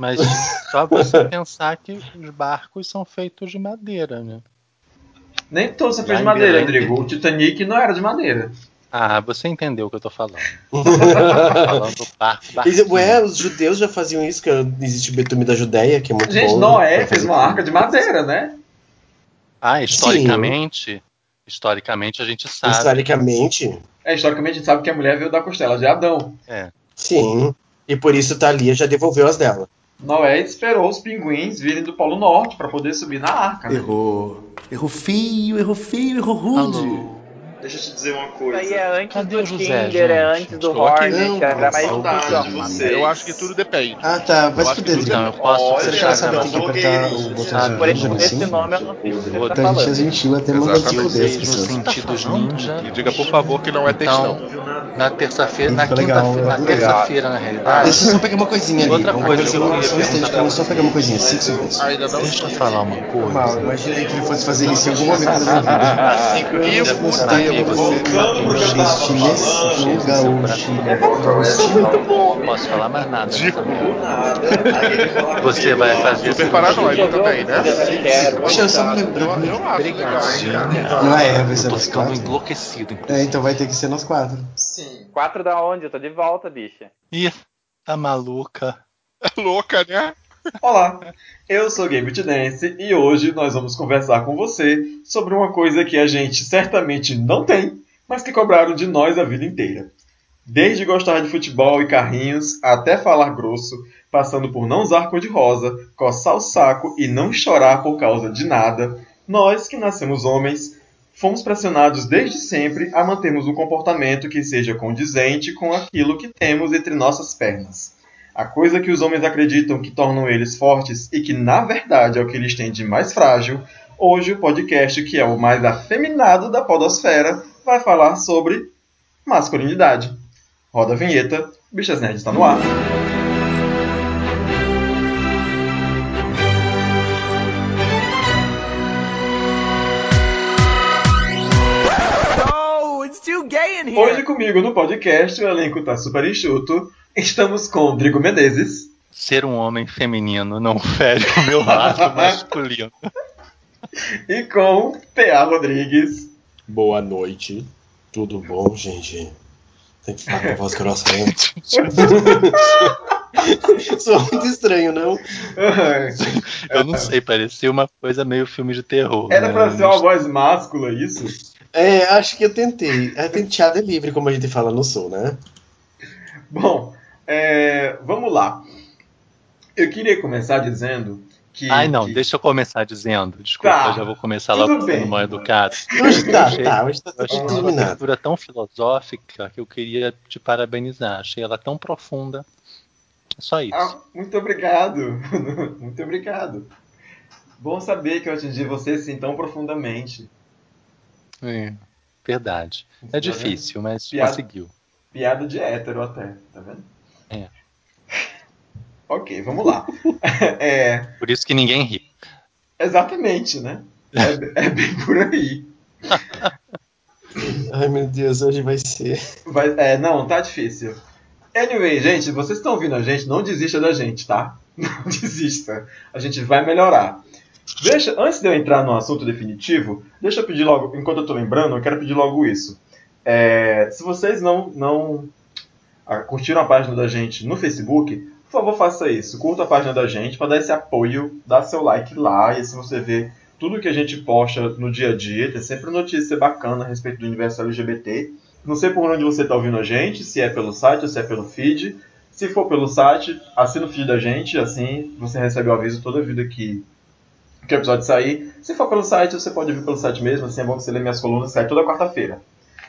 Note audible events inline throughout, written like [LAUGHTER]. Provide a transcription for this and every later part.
Mas só você [LAUGHS] pensar que os barcos são feitos de madeira, né? Nem todos são feitos de madeira, Rodrigo. O Titanic não era de madeira. Ah, você entendeu o que eu tô falando. [LAUGHS] falando do barco, Ué, os judeus já faziam isso, que existe o betume da Judéia, que é muito Gente, bom. Gente, Noé fez uma arca de madeira, né? Ah, historicamente, Sim. historicamente a gente sabe. Historicamente? É, historicamente a gente sabe que a mulher veio da costela de Adão. É. Sim. E por isso Thalia já devolveu as dela. Noé esperou os pinguins virem do Polo Norte para poder subir na arca. Né? Errou. Errou feio, errou feio, errou rude. Alô. Deixa eu te dizer uma coisa. Isso aí é antes Cadê do José, Tinder, é antes do Hornet, era mais difícil. Eu acho que tudo depende. Ah, tá. Vai se fuder, Não, eu posso Você já sabe, tem que apertar o botão Por esse nome eu não sei o que você tá falando. gentil até manda se fuder pessoas. sentidos ninja. E diga, por favor, que não é textão. Então, na terça-feira, na quinta-feira, na terça-feira, na realidade. Deixa eu só pegar uma coisinha ali. Outra coisa que eu. Só pegar uma coisinha, cinco segundos. Deixa eu falar uma coisa. Mal, imaginei que ele fosse fazer isso em algum momento da minha vida. E o puta aí, você não posso falar mais nada. Você vai fazer Super paranoico também, né? Deixa eu só me lembrar. Não é, vai ser Tô ficando enlouquecido. É, então vai ter que ser nós quatro. Sim. Quatro da onde? Eu tô de volta, bicha. Ih, tá maluca. É [LAUGHS] louca, né? Olá, eu sou Game Dance e hoje nós vamos conversar com você sobre uma coisa que a gente certamente não tem, mas que cobraram de nós a vida inteira. Desde gostar de futebol e carrinhos, até falar grosso, passando por não usar cor-de-rosa, coçar o saco e não chorar por causa de nada, nós que nascemos homens fomos pressionados desde sempre a mantermos um comportamento que seja condizente com aquilo que temos entre nossas pernas. A coisa que os homens acreditam que tornam eles fortes e que na verdade é o que eles têm de mais frágil, hoje o podcast, que é o mais afeminado da podosfera, vai falar sobre masculinidade. Roda a vinheta, Bichas Nerd está no ar. Hoje comigo no podcast, o elenco tá super enxuto. Estamos com Drigo Menezes. Ser um homem feminino não [LAUGHS] fere o meu lado [LAUGHS] masculino. E com P.A. Rodrigues. Boa noite. Tudo bom, gente? Tem que falar com a voz grossa mesmo. [LAUGHS] Sou muito estranho, não? Eu não sei, parecia uma coisa meio filme de terror. Era né? pra ser uma voz máscula, isso? É, acho que eu tentei. A tenteada é livre, como a gente fala no sul, né? Bom, é, vamos lá. Eu queria começar dizendo que, Ai, não, que... deixa eu começar dizendo. Desculpa, tá, eu já vou começar logo sendo mal educado. Hoje tá, achei, tá, hoje tá tudo uma leitura tão filosófica que eu queria te parabenizar. Achei ela tão profunda. É só isso. Ah, muito obrigado. [LAUGHS] muito obrigado. Bom saber que eu atingi você assim tão profundamente. É, verdade. É tá difícil, mas piada, conseguiu. Piada de hétero até, tá vendo? É. [LAUGHS] Ok, vamos lá. [LAUGHS] é... Por isso que ninguém ri. Exatamente, né? É, é bem por aí. [LAUGHS] Ai meu Deus, hoje vai ser. Vai, é, não, tá difícil. Anyway, gente, vocês estão ouvindo a gente, não desista da gente, tá? Não desista. A gente vai melhorar. Deixa, antes de eu entrar no assunto definitivo, deixa eu pedir logo, enquanto eu tô lembrando, eu quero pedir logo isso. É, se vocês não, não curtiram a página da gente no Facebook, por favor, faça isso. Curta a página da gente para dar esse apoio, dá seu like lá e assim você vê tudo que a gente posta no dia a dia. Tem sempre notícia bacana a respeito do universo LGBT. Não sei por onde você está ouvindo a gente, se é pelo site ou se é pelo feed. Se for pelo site, assina o feed da gente, assim você recebe o aviso toda vida que, que o episódio sair. Se for pelo site, você pode vir pelo site mesmo, assim é bom que você lê minhas colunas, sai toda quarta-feira.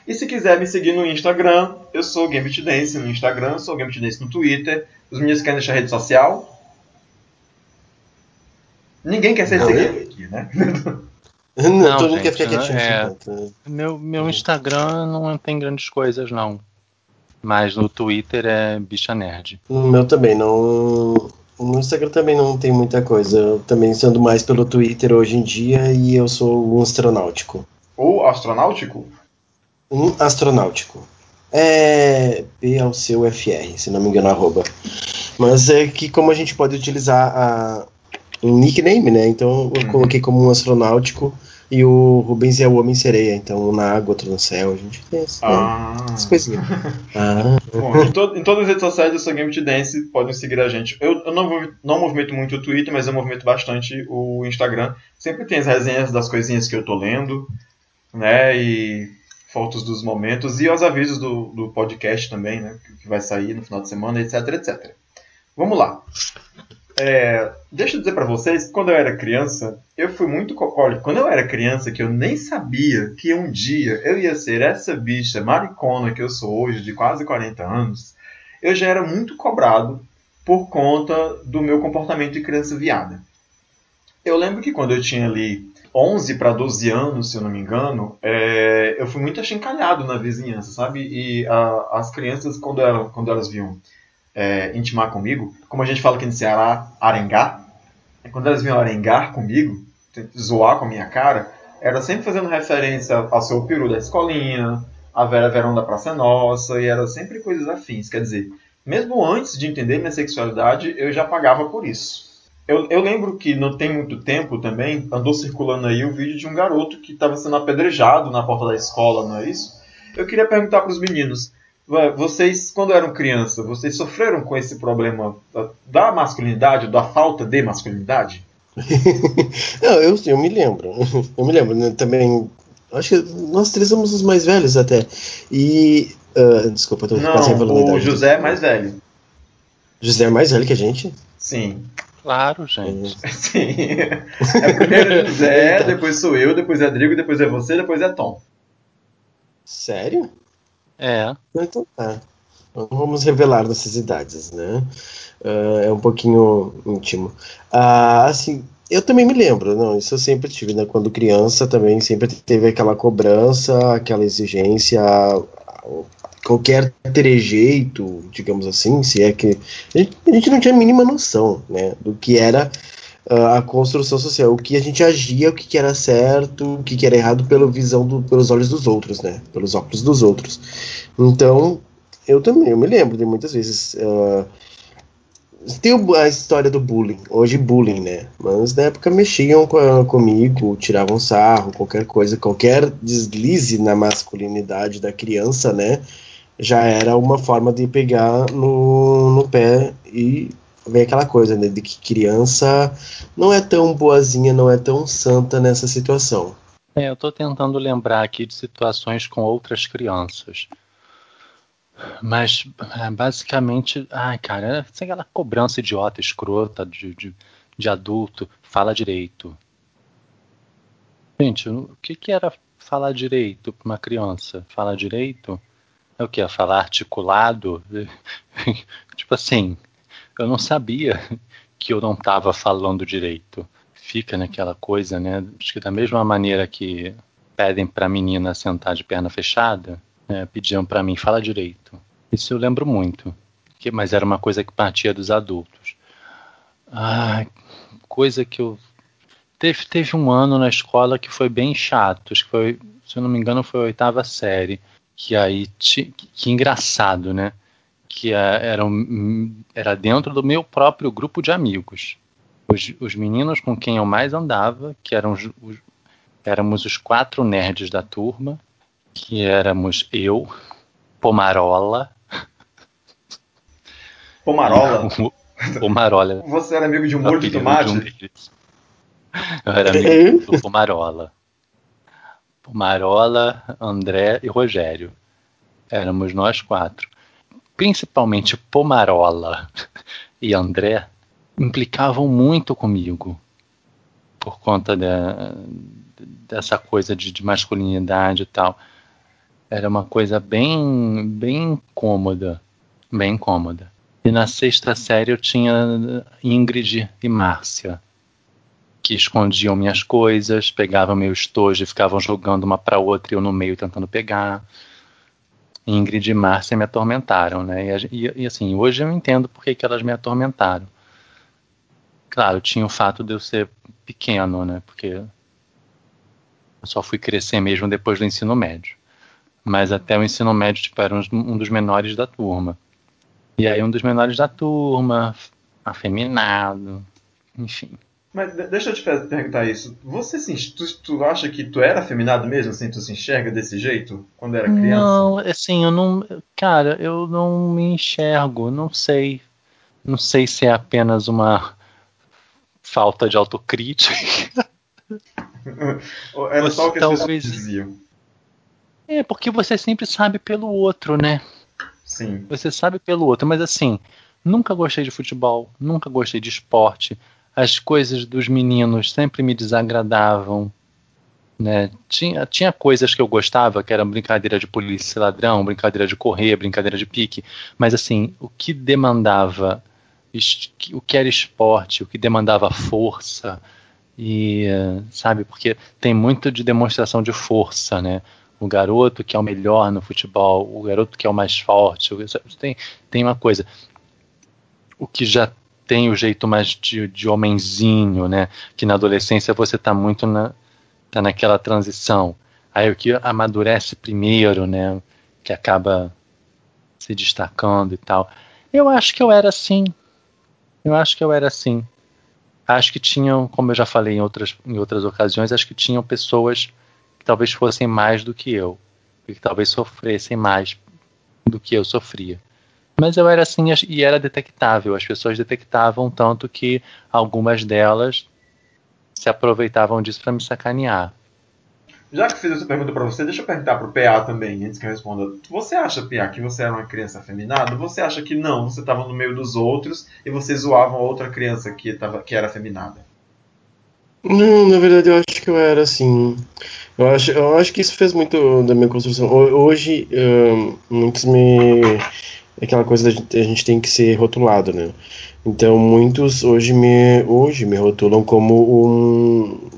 E se quiser me seguir no Instagram, eu sou Gambit Dance no Instagram, sou Gambit Dance no Twitter. Os meninos querem deixar rede social? Ninguém quer ser não, seguido aqui, né? [LAUGHS] Não, não todo mundo quer ficar quietinho. É, meu, meu Instagram não tem grandes coisas, não. Mas no Twitter é bicha nerd. No meu também, não. No Instagram também não tem muita coisa. Eu também ando mais pelo Twitter hoje em dia e eu sou um astronáutico. Ou astronáutico? Um astronáutico. É P ao seu FR, se não me engano, arroba. Mas é que como a gente pode utilizar a, um nickname, né? Então eu uhum. coloquei como um astronáutico e o Rubens é o Homem-Sereia, então um na água, outro no céu. A gente tem essa, ah. né? essas coisinhas. [LAUGHS] ah. Bom, em, to, em, todas as redes sociais do seu Game to Dance podem seguir a gente. Eu, eu não, não movimento muito o Twitter, mas eu movimento bastante o Instagram. Sempre tem as resenhas das coisinhas que eu tô lendo, né? E fotos dos momentos e os avisos do, do podcast também, né? Que vai sair no final de semana, etc, etc. Vamos lá. É, deixa eu dizer para vocês, quando eu era criança, eu fui muito. Olha, quando eu era criança, que eu nem sabia que um dia eu ia ser essa bicha maricona que eu sou hoje, de quase 40 anos, eu já era muito cobrado por conta do meu comportamento de criança viada. Eu lembro que quando eu tinha ali 11 para 12 anos, se eu não me engano, é, eu fui muito achincalhado na vizinhança, sabe? E a, as crianças, quando, eram, quando elas viam é, intimar comigo, como a gente fala aqui no Ceará, arengar, quando elas vinham arengar comigo, zoar com a minha cara, era sempre fazendo referência ao seu peru da escolinha, a Vera Verão da Praça Nossa, e era sempre coisas afins. Quer dizer, mesmo antes de entender minha sexualidade, eu já pagava por isso. Eu, eu lembro que não tem muito tempo também, andou circulando aí o vídeo de um garoto que estava sendo apedrejado na porta da escola, não é isso? Eu queria perguntar para os meninos, vocês, quando eram criança, vocês sofreram com esse problema da masculinidade, da falta de masculinidade? [LAUGHS] Não, eu, eu me lembro. [LAUGHS] Eu me lembro né, também. Acho que nós três somos os mais velhos até. E. Uh, desculpa, tô Não, quase O José é mais velho. José é mais velho que a gente? Sim. Claro, gente. [LAUGHS] Sim. É primeiro José, então. depois sou eu, depois é Rodrigo, depois é você, depois é Tom. Sério? É. Então tá. Não vamos revelar nossas idades, né? Uh, é um pouquinho íntimo. Uh, assim, eu também me lembro, não, isso eu sempre tive, né? Quando criança também sempre teve aquela cobrança, aquela exigência, qualquer trejeito, digamos assim, se é que. A gente, a gente não tinha a mínima noção, né? Do que era a construção social, o que a gente agia, o que, que era certo, o que, que era errado pela visão do, pelos olhos dos outros, né? Pelos óculos dos outros. Então, eu também, eu me lembro de muitas vezes. Uh, tem a história do bullying, hoje bullying, né? Mas na época mexiam com comigo, tiravam sarro, qualquer coisa, qualquer deslize na masculinidade da criança, né? Já era uma forma de pegar no, no pé e vem aquela coisa, né, de que criança não é tão boazinha, não é tão santa nessa situação. É, eu estou tentando lembrar aqui de situações com outras crianças. Mas, é, basicamente, ai, cara, sem aquela cobrança idiota, escrota de, de, de adulto, fala direito. Gente, o que, que era falar direito para uma criança? Falar direito é o que? É falar articulado? [LAUGHS] tipo assim, eu não sabia [LAUGHS] que eu não estava falando direito. Fica naquela coisa, né? Acho que da mesma maneira que pedem para a menina sentar de perna fechada, né, pediam para mim fala direito. Isso eu lembro muito. Que, mas era uma coisa que partia dos adultos. Ah, coisa que eu teve, teve um ano na escola que foi bem chato. Acho que foi, se eu não me engano, foi a oitava série. Que aí, que engraçado, né? Que era, era dentro do meu próprio grupo de amigos. Os, os meninos com quem eu mais andava, que eram os, os, éramos os quatro nerds da turma, que éramos eu, Pomarola. [LAUGHS] Pomarola? [LAUGHS] Pomarola. Você era amigo de um molho de tomate? De um eu era amigo do Pomarola. Pomarola, André e Rogério. Éramos nós quatro principalmente Pomarola [LAUGHS] e André, implicavam muito comigo por conta de, dessa coisa de, de, masculinidade e tal. Era uma coisa bem, bem incômoda, bem incômoda. E na sexta série eu tinha Ingrid e Márcia, que escondiam minhas coisas, pegavam meu estojo e ficavam jogando uma para outra e eu no meio tentando pegar. Ingrid e Márcia me atormentaram, né? E, e, e, assim, hoje eu entendo por que, que elas me atormentaram. Claro, tinha o fato de eu ser pequeno, né? Porque eu só fui crescer mesmo depois do ensino médio. Mas até o ensino médio, tipo, era um, um dos menores da turma. E aí um dos menores da turma, afeminado, enfim. Mas deixa eu te perguntar isso. Você se, tu, tu acha que tu era afeminado mesmo, assim, tu se enxerga desse jeito quando era criança? Não, assim, eu não. Cara, eu não me enxergo, não sei. Não sei se é apenas uma falta de autocrítica. [LAUGHS] era só o que as talvez... diziam. É, porque você sempre sabe pelo outro, né? Sim. Você sabe pelo outro, mas assim, nunca gostei de futebol, nunca gostei de esporte. As coisas dos meninos sempre me desagradavam. Né? Tinha, tinha coisas que eu gostava, que eram brincadeira de polícia ladrão, brincadeira de correr, brincadeira de pique, mas assim, o que demandava, o que era esporte, o que demandava força, e sabe, porque tem muito de demonstração de força, né? o garoto que é o melhor no futebol, o garoto que é o mais forte. Tem, tem uma coisa. O que já tem o jeito mais de, de homenzinho, né? Que na adolescência você está muito na, tá naquela transição. Aí o que amadurece primeiro, né? Que acaba se destacando e tal. Eu acho que eu era assim. Eu acho que eu era assim. Acho que tinham, como eu já falei em outras, em outras ocasiões, acho que tinham pessoas que talvez fossem mais do que eu, e que talvez sofressem mais do que eu sofria. Mas eu era assim e era detectável. As pessoas detectavam tanto que algumas delas se aproveitavam disso para me sacanear. Já que fiz essa pergunta para você, deixa eu perguntar para o PA também, antes que eu responda. Você acha, PA, que você era uma criança afeminada? Você acha que não, você estava no meio dos outros e você zoava outra criança que, tava, que era afeminada? Não, na verdade eu acho que eu era assim. Eu acho, eu acho que isso fez muito da minha construção. Hoje, um, muitos me. Aquela coisa da gente, a gente tem que ser rotulado, né? Então, muitos hoje me, hoje me rotulam como um.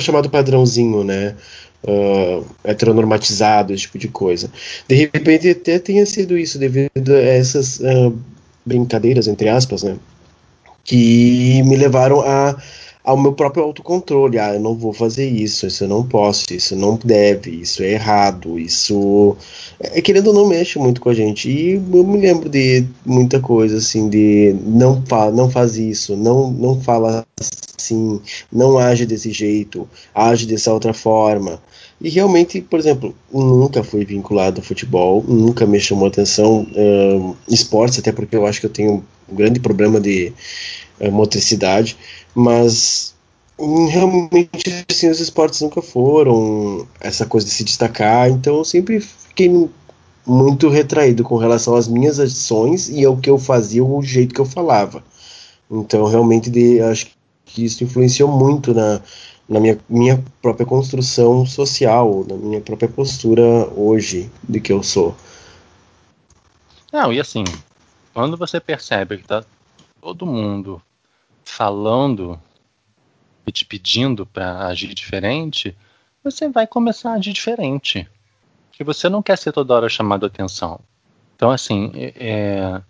chamado padrãozinho, né? Uh, heteronormatizado, esse tipo de coisa. De repente, até tenha sido isso devido a essas uh, brincadeiras, entre aspas, né? Que me levaram a ao meu próprio autocontrole. Ah, eu não vou fazer isso, isso eu não posso, isso não deve, isso é errado, isso. É, querendo ou não mexe muito com a gente. E eu me lembro de muita coisa assim, de não, fa não faz isso, não, não fala assim, não age desse jeito, age dessa outra forma. E realmente, por exemplo, nunca fui vinculado ao futebol, nunca me chamou atenção uh, esportes, até porque eu acho que eu tenho um grande problema de uh, motricidade mas realmente assim, os esportes nunca foram essa coisa de se destacar, então eu sempre fiquei muito retraído com relação às minhas ações e ao que eu fazia, o jeito que eu falava. Então realmente de, acho que isso influenciou muito na, na minha, minha própria construção social, na minha própria postura hoje de que eu sou. Não, e assim, quando você percebe que tá todo mundo falando e te pedindo para agir diferente, você vai começar a agir diferente. Porque você não quer ser toda hora chamado a atenção. Então, assim, é, é,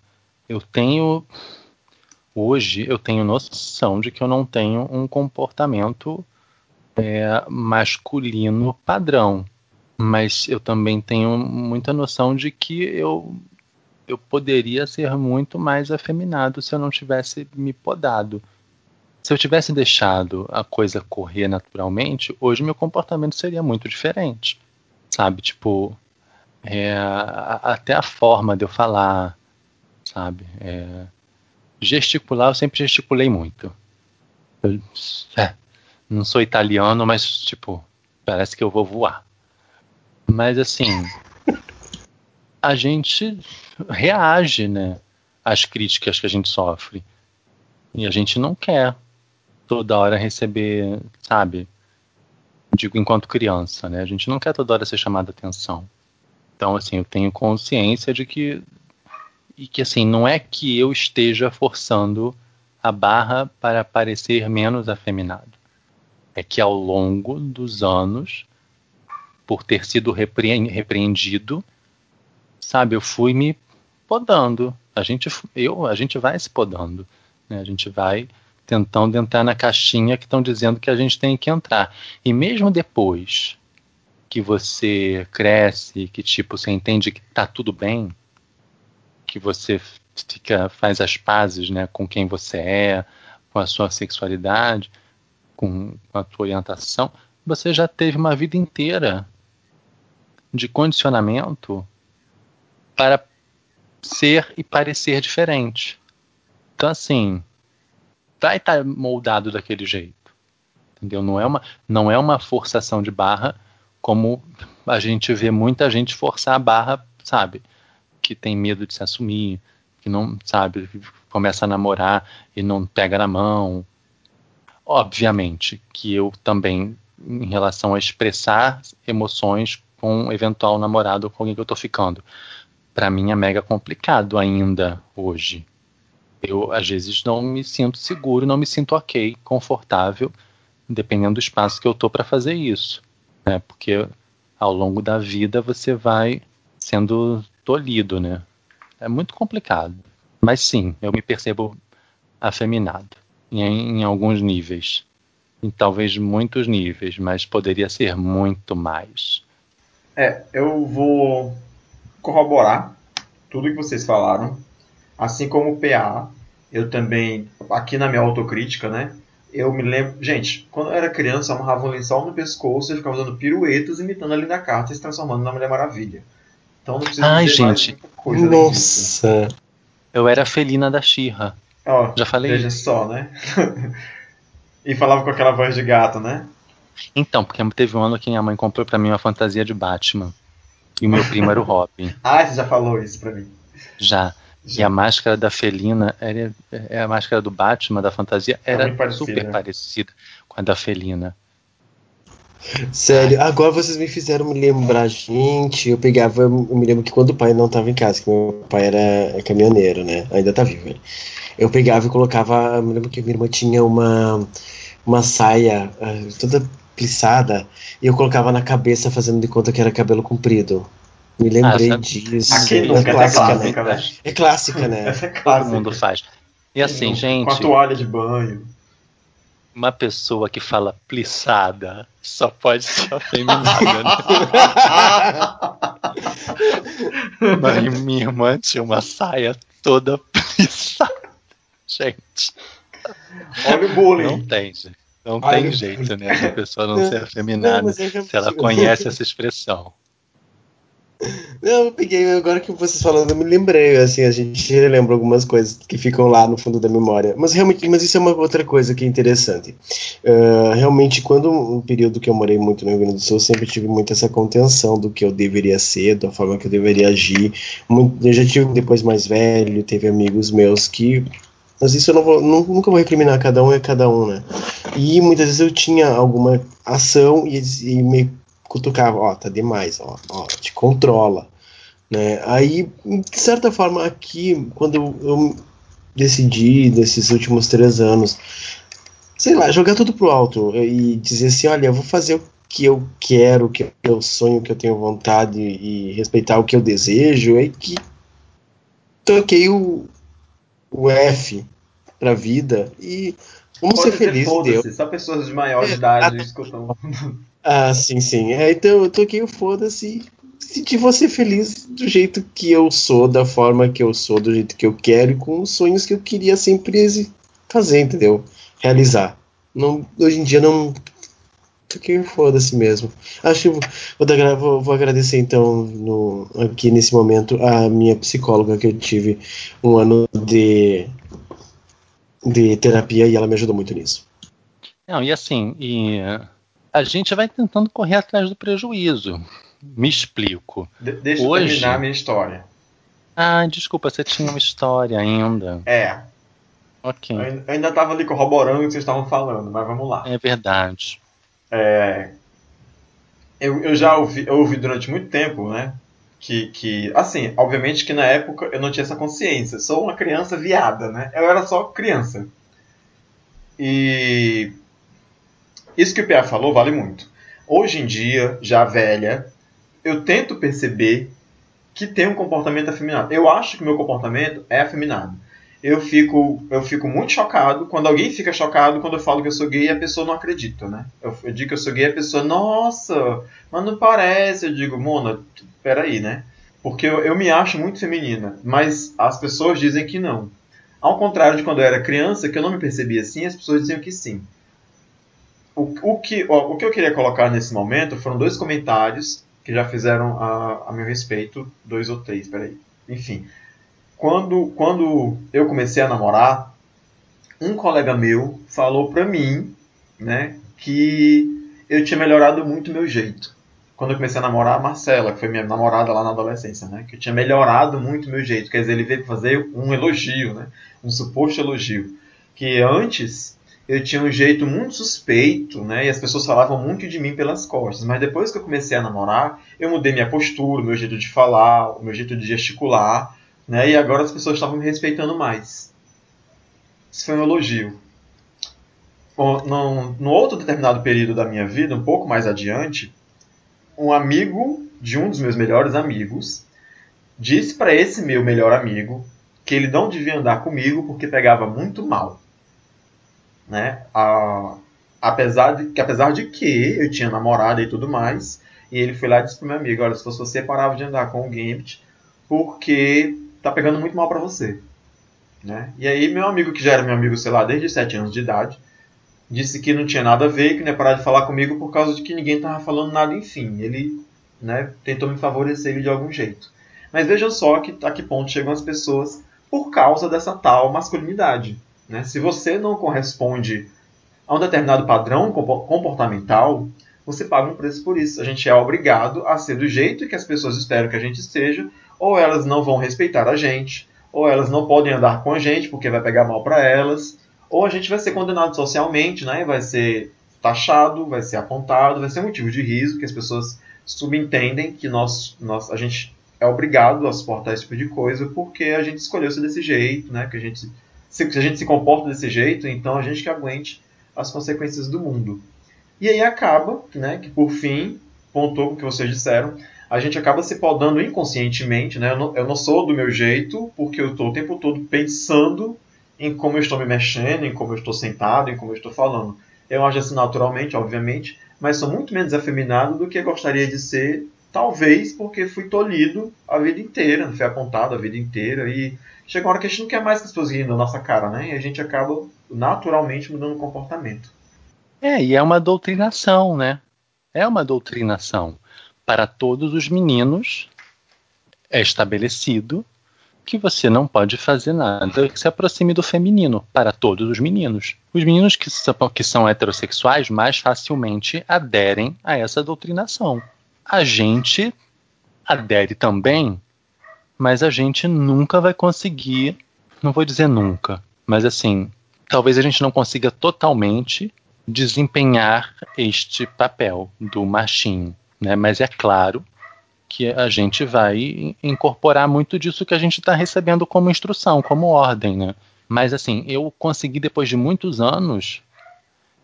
eu tenho. Hoje, eu tenho noção de que eu não tenho um comportamento é, masculino padrão. Mas eu também tenho muita noção de que eu, eu poderia ser muito mais afeminado se eu não tivesse me podado se eu tivesse deixado a coisa correr naturalmente, hoje meu comportamento seria muito diferente. Sabe? Tipo, é, até a forma de eu falar, sabe? É, gesticular, eu sempre gesticulei muito. Eu, é, não sou italiano, mas, tipo, parece que eu vou voar. Mas, assim, a gente reage, né? Às críticas que a gente sofre. E a gente não quer toda hora receber, sabe? Digo, enquanto criança, né? A gente não quer toda hora ser chamado a atenção. Então, assim, eu tenho consciência de que. E que, assim, não é que eu esteja forçando a barra para parecer menos afeminado. É que ao longo dos anos, por ter sido repreendido, sabe, eu fui me podando. A gente, eu, a gente vai se podando. Né? A gente vai tentando entrar na caixinha que estão dizendo que a gente tem que entrar. E mesmo depois que você cresce, que tipo você entende que tá tudo bem, que você fica, faz as pazes né, com quem você é, com a sua sexualidade, com a tua orientação, você já teve uma vida inteira de condicionamento para ser e parecer diferente. Então, assim, vai estar tá moldado daquele jeito. Entendeu? Não é uma, não é uma forçação de barra como a gente vê muita gente forçar a barra, sabe? Que tem medo de se assumir, que não, sabe, começa a namorar e não pega na mão. Obviamente que eu também, em relação a expressar emoções com um eventual namorado com alguém que eu tô ficando, para mim é mega complicado ainda hoje. Eu, às vezes, não me sinto seguro, não me sinto ok, confortável, dependendo do espaço que eu tô para fazer isso. Né? Porque ao longo da vida você vai sendo tolhido, né? É muito complicado. Mas sim, eu me percebo afeminado em, em alguns níveis. Em talvez muitos níveis, mas poderia ser muito mais. É, eu vou corroborar tudo que vocês falaram. Assim como o PA, eu também, aqui na minha autocrítica, né? Eu me lembro. Gente, quando eu era criança, eu amarrava um lençol no pescoço e ficava dando piruetas imitando a Linda Carter e se transformando na Mulher Maravilha. Então não precisa Ai, gente. coisa Nossa. Eu era a felina da Xirra. Ó, Já falei Veja isso. só, né? [LAUGHS] e falava com aquela voz de gato, né? Então, porque teve um ano que minha mãe comprou para mim uma fantasia de Batman. E o meu primo era o Robin. [LAUGHS] ah, você já falou isso pra mim. Já. já. E a máscara da felina, era, é a máscara do Batman, da fantasia, era é super né? parecida com a da felina. Sério, agora vocês me fizeram me lembrar, gente. Eu pegava, eu me lembro que quando o pai não estava em casa, que meu pai era caminhoneiro, né? Ainda tá vivo ele. Eu pegava e colocava. Eu me lembro que minha irmã tinha uma, uma saia uh, toda plissada e eu colocava na cabeça fazendo de conta que era cabelo comprido. Me lembrei ah, disso. Aqui é, nunca, é clássica, é clássica, né? né? É clássica, né? Essa é clássica. Todo mundo faz. E assim, gente. Com a toalha de banho uma pessoa que fala plissada só pode ser afeminada, né? [LAUGHS] Mas minha irmã tinha uma saia toda plissada. Gente. Olha o bullying. Não tem, gente. Não Olha tem jeito, né? A pessoa não ser [LAUGHS] afeminada não, se ela conhece essa expressão. Não, eu peguei, agora que vocês falando, eu me lembrei, assim, a gente lembra algumas coisas que ficam lá no fundo da memória. Mas realmente, mas isso é uma outra coisa que é interessante. Uh, realmente, quando um período que eu morei muito no Rio Grande do Sul, eu sempre tive muito essa contenção do que eu deveria ser, da forma que eu deveria agir. Muito, eu já tive depois mais velho, teve amigos meus que mas isso eu não vou, nunca vou recriminar, cada um é cada um, né? E muitas vezes eu tinha alguma ação e, e me cutucava, ó, tá demais, ó, ó, te controla, né? Aí, de certa forma, aqui, quando eu decidi, nesses últimos três anos, sei lá, jogar tudo pro alto e dizer assim, olha, eu vou fazer o que eu quero, o que eu sonho, o que eu tenho vontade e respeitar o que eu desejo, é que toquei o, o F pra vida e vamos Pode ser felizes, Deus. Só pessoas de maior é, idade escutam. [LAUGHS] Ah, sim, sim. É, então eu toquei o foda-se vou ser feliz do jeito que eu sou, da forma que eu sou, do jeito que eu quero e com os sonhos que eu queria sempre fazer, entendeu? Realizar. Não, hoje em dia não. Toquei o foda-se mesmo. Acho que vou, vou, vou, agradecer então no, aqui nesse momento a minha psicóloga que eu tive um ano de, de terapia e ela me ajudou muito nisso. Não, e assim, e a gente vai tentando correr atrás do prejuízo. Me explico. De deixa Hoje... eu terminar a minha história. Ah, desculpa, você tinha uma história ainda. É. Ok. Eu ainda estava ali corroborando o que vocês estavam falando, mas vamos lá. É verdade. É... Eu, eu já ouvi, eu ouvi durante muito tempo, né? Que, que, assim, obviamente que na época eu não tinha essa consciência. Sou uma criança viada, né? Eu era só criança. E isso que o PA falou vale muito. Hoje em dia, já velha, eu tento perceber que tem um comportamento afeminado. Eu acho que meu comportamento é afeminado. Eu fico, eu fico muito chocado quando alguém fica chocado quando eu falo que eu sou gay e a pessoa não acredita, né? Eu, eu digo que eu sou gay e a pessoa, nossa, mas não parece. Eu digo, Mona, peraí, né? Porque eu, eu me acho muito feminina, mas as pessoas dizem que não. Ao contrário de quando eu era criança, que eu não me percebia assim, as pessoas diziam que sim. O, o, que, o que eu queria colocar nesse momento foram dois comentários que já fizeram a, a meu respeito, dois ou três, peraí. Enfim, quando, quando eu comecei a namorar, um colega meu falou pra mim, né, que eu tinha melhorado muito meu jeito quando eu comecei a namorar a Marcela, que foi minha namorada lá na adolescência, né? Que eu tinha melhorado muito meu jeito. Quer dizer, ele veio fazer um elogio, né? Um suposto elogio. Que antes eu tinha um jeito muito suspeito, né? E as pessoas falavam muito de mim pelas costas. Mas depois que eu comecei a namorar, eu mudei minha postura, meu jeito de falar, o meu jeito de gesticular, né? E agora as pessoas estavam me respeitando mais. Isso foi um elogio. No outro determinado período da minha vida, um pouco mais adiante, um amigo de um dos meus melhores amigos disse para esse meu melhor amigo que ele não devia andar comigo porque pegava muito mal. Né? A, apesar, de, que, apesar de que eu tinha namorada e tudo mais, e ele foi lá e disse pro meu amigo, olha, se fosse você, parava de andar com o Gambit porque tá pegando muito mal para você. Né? E aí meu amigo, que já era meu amigo, sei lá, desde 7 anos de idade, disse que não tinha nada a ver, que não ia parar de falar comigo por causa de que ninguém estava falando nada, enfim. Ele né, tentou me favorecer ele de algum jeito. Mas vejam só que, a que ponto chegam as pessoas por causa dessa tal masculinidade. Né? Se você não corresponde a um determinado padrão comportamental, você paga um preço por isso. A gente é obrigado a ser do jeito que as pessoas esperam que a gente seja, ou elas não vão respeitar a gente, ou elas não podem andar com a gente porque vai pegar mal para elas, ou a gente vai ser condenado socialmente, né? Vai ser taxado, vai ser apontado, vai ser motivo de riso, que as pessoas subentendem que nós, nós, a gente é obrigado a suportar esse tipo de coisa porque a gente escolheu ser desse jeito, né? Que a gente, se, a gente se comporta desse jeito, então a gente que aguente as consequências do mundo. E aí acaba, né? Que por fim, pontou com o que vocês disseram, a gente acaba se podando inconscientemente, né? Eu não, eu não sou do meu jeito porque eu estou o tempo todo pensando em como eu estou me mexendo, em como eu estou sentado, em como eu estou falando. Eu acho assim naturalmente, obviamente, mas sou muito menos afeminado do que gostaria de ser, talvez porque fui tolhido a vida inteira, fui apontado a vida inteira e chega uma hora que a gente não quer mais que as pessoas riem da nossa cara, né? E a gente acaba naturalmente mudando o comportamento. É, e é uma doutrinação, né? É uma doutrinação. Para todos os meninos é estabelecido que você não pode fazer nada que se aproxime do feminino para todos os meninos. Os meninos que são, que são heterossexuais mais facilmente aderem a essa doutrinação. A gente adere também, mas a gente nunca vai conseguir, não vou dizer nunca, mas assim, talvez a gente não consiga totalmente desempenhar este papel do machinho, né? Mas é claro que a gente vai incorporar muito disso que a gente está recebendo como instrução, como ordem, né? Mas assim, eu consegui depois de muitos anos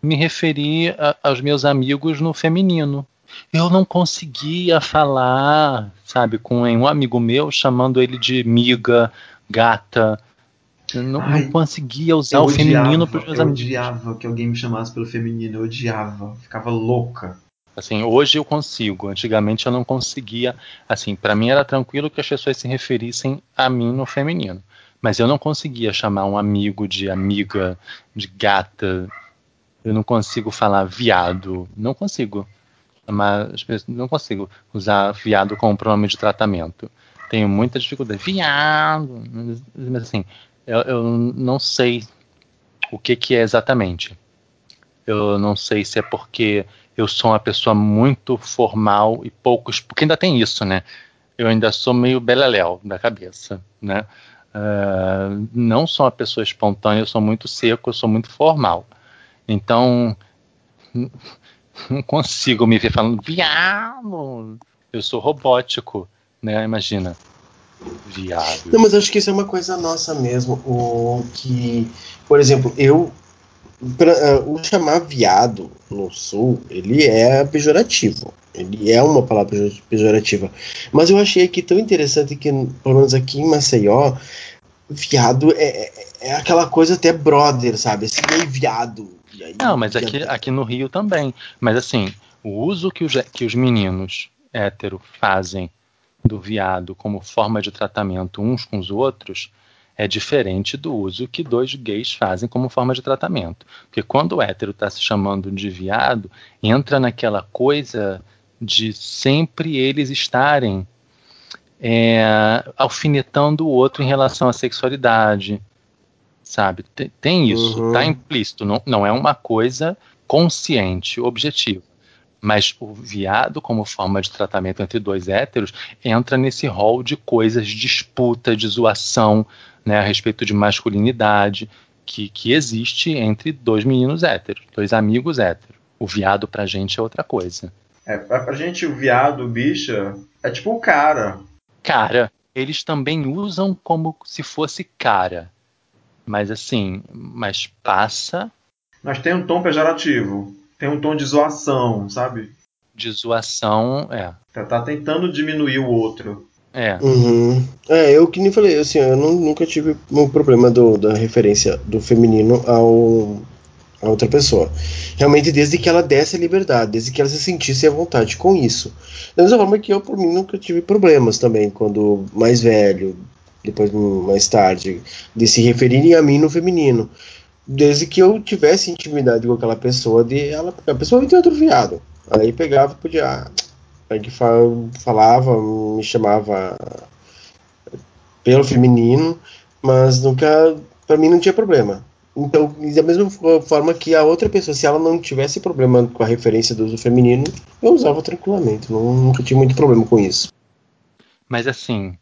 me referir a, aos meus amigos no feminino. Eu não conseguia falar, sabe, com um amigo meu chamando ele de miga, gata. Eu não, Ai, não conseguia usar o feminino para os meus eu amigos. Eu odiava que alguém me chamasse pelo feminino, eu odiava, ficava louca. Assim, hoje eu consigo. Antigamente eu não conseguia. Assim, para mim era tranquilo que as pessoas se referissem a mim no feminino, mas eu não conseguia chamar um amigo de amiga, de gata. Eu não consigo falar viado. Não consigo. Não consigo usar viado como pronome de tratamento. Tenho muita dificuldade. Viado. Mas assim, eu, eu não sei o que, que é exatamente. Eu não sei se é porque eu sou uma pessoa muito formal e poucos. Porque ainda tem isso, né? Eu ainda sou meio beleléu da cabeça, né? Uh, não sou uma pessoa espontânea, eu sou muito seco, eu sou muito formal. Então, não consigo me ver falando viado. Eu sou robótico, né? Imagina. Viado. Não, mas acho que isso é uma coisa nossa mesmo. O que, por exemplo, eu pra, uh, o chamar viado no sul, ele é pejorativo. Ele é uma palavra pejorativa. Mas eu achei aqui tão interessante que, pelo menos aqui em Maceió, viado é, é, é aquela coisa até brother, sabe? Assim, aí viado. Aí, Não, mas aqui, aqui no Rio também. Mas assim, o uso que os, que os meninos hétero fazem do viado como forma de tratamento uns com os outros é diferente do uso que dois gays fazem como forma de tratamento. Porque quando o hétero está se chamando de viado, entra naquela coisa de sempre eles estarem é, alfinetando o outro em relação à sexualidade, sabe? Tem, tem isso, uhum. tá implícito, não, não é uma coisa consciente, objetiva. Mas o viado, como forma de tratamento entre dois héteros, entra nesse rol de coisas, de disputa, de zoação, né, a respeito de masculinidade, que, que existe entre dois meninos héteros, dois amigos héteros. O viado pra gente é outra coisa. É, pra gente o viado, o bicha, é tipo o cara. Cara, eles também usam como se fosse cara. Mas assim, mas passa. Mas tem um tom pejorativo. Tem um tom de zoação, sabe? De zoação, é. Tá, tá tentando diminuir o outro. É. Uhum. É, eu que nem falei, assim, eu não, nunca tive um problema do, da referência do feminino ao, a outra pessoa. Realmente, desde que ela desse a liberdade, desde que ela se sentisse à vontade com isso. Da mesma forma que eu, por mim, nunca tive problemas também, quando mais velho, depois mais tarde, de se referirem a mim no feminino. Desde que eu tivesse intimidade com aquela pessoa, de ela, a pessoa me outro viado. Aí pegava podia. Ah, aí que falava, me chamava pelo feminino, mas nunca. Pra mim não tinha problema. Então, da mesma forma que a outra pessoa, se ela não tivesse problema com a referência do uso feminino, eu usava tranquilamente. Não, nunca tive muito problema com isso. Mas assim,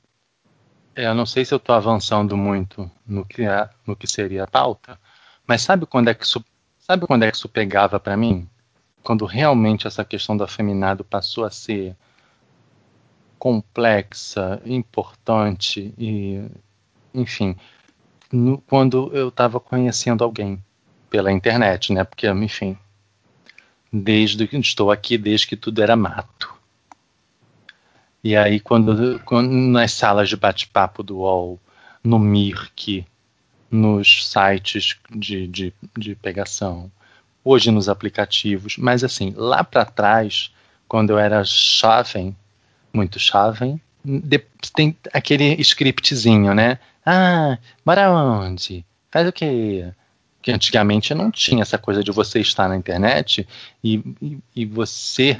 eu não sei se eu estou avançando muito no que, é, no que seria a pauta, mas sabe quando é que isso, sabe quando é que isso pegava para mim? Quando realmente essa questão do afeminado passou a ser complexa, importante e, enfim, no, quando eu estava conhecendo alguém pela internet, né? Porque, enfim, desde que estou aqui, desde que tudo era mato. E aí, quando, quando nas salas de bate-papo do UOL, no Mirk, nos sites de, de, de pegação, hoje nos aplicativos, mas assim, lá para trás, quando eu era jovem, muito jovem, tem aquele scriptzinho, né? Ah, mora onde? Faz o quê? Que antigamente não tinha essa coisa de você estar na internet e, e, e você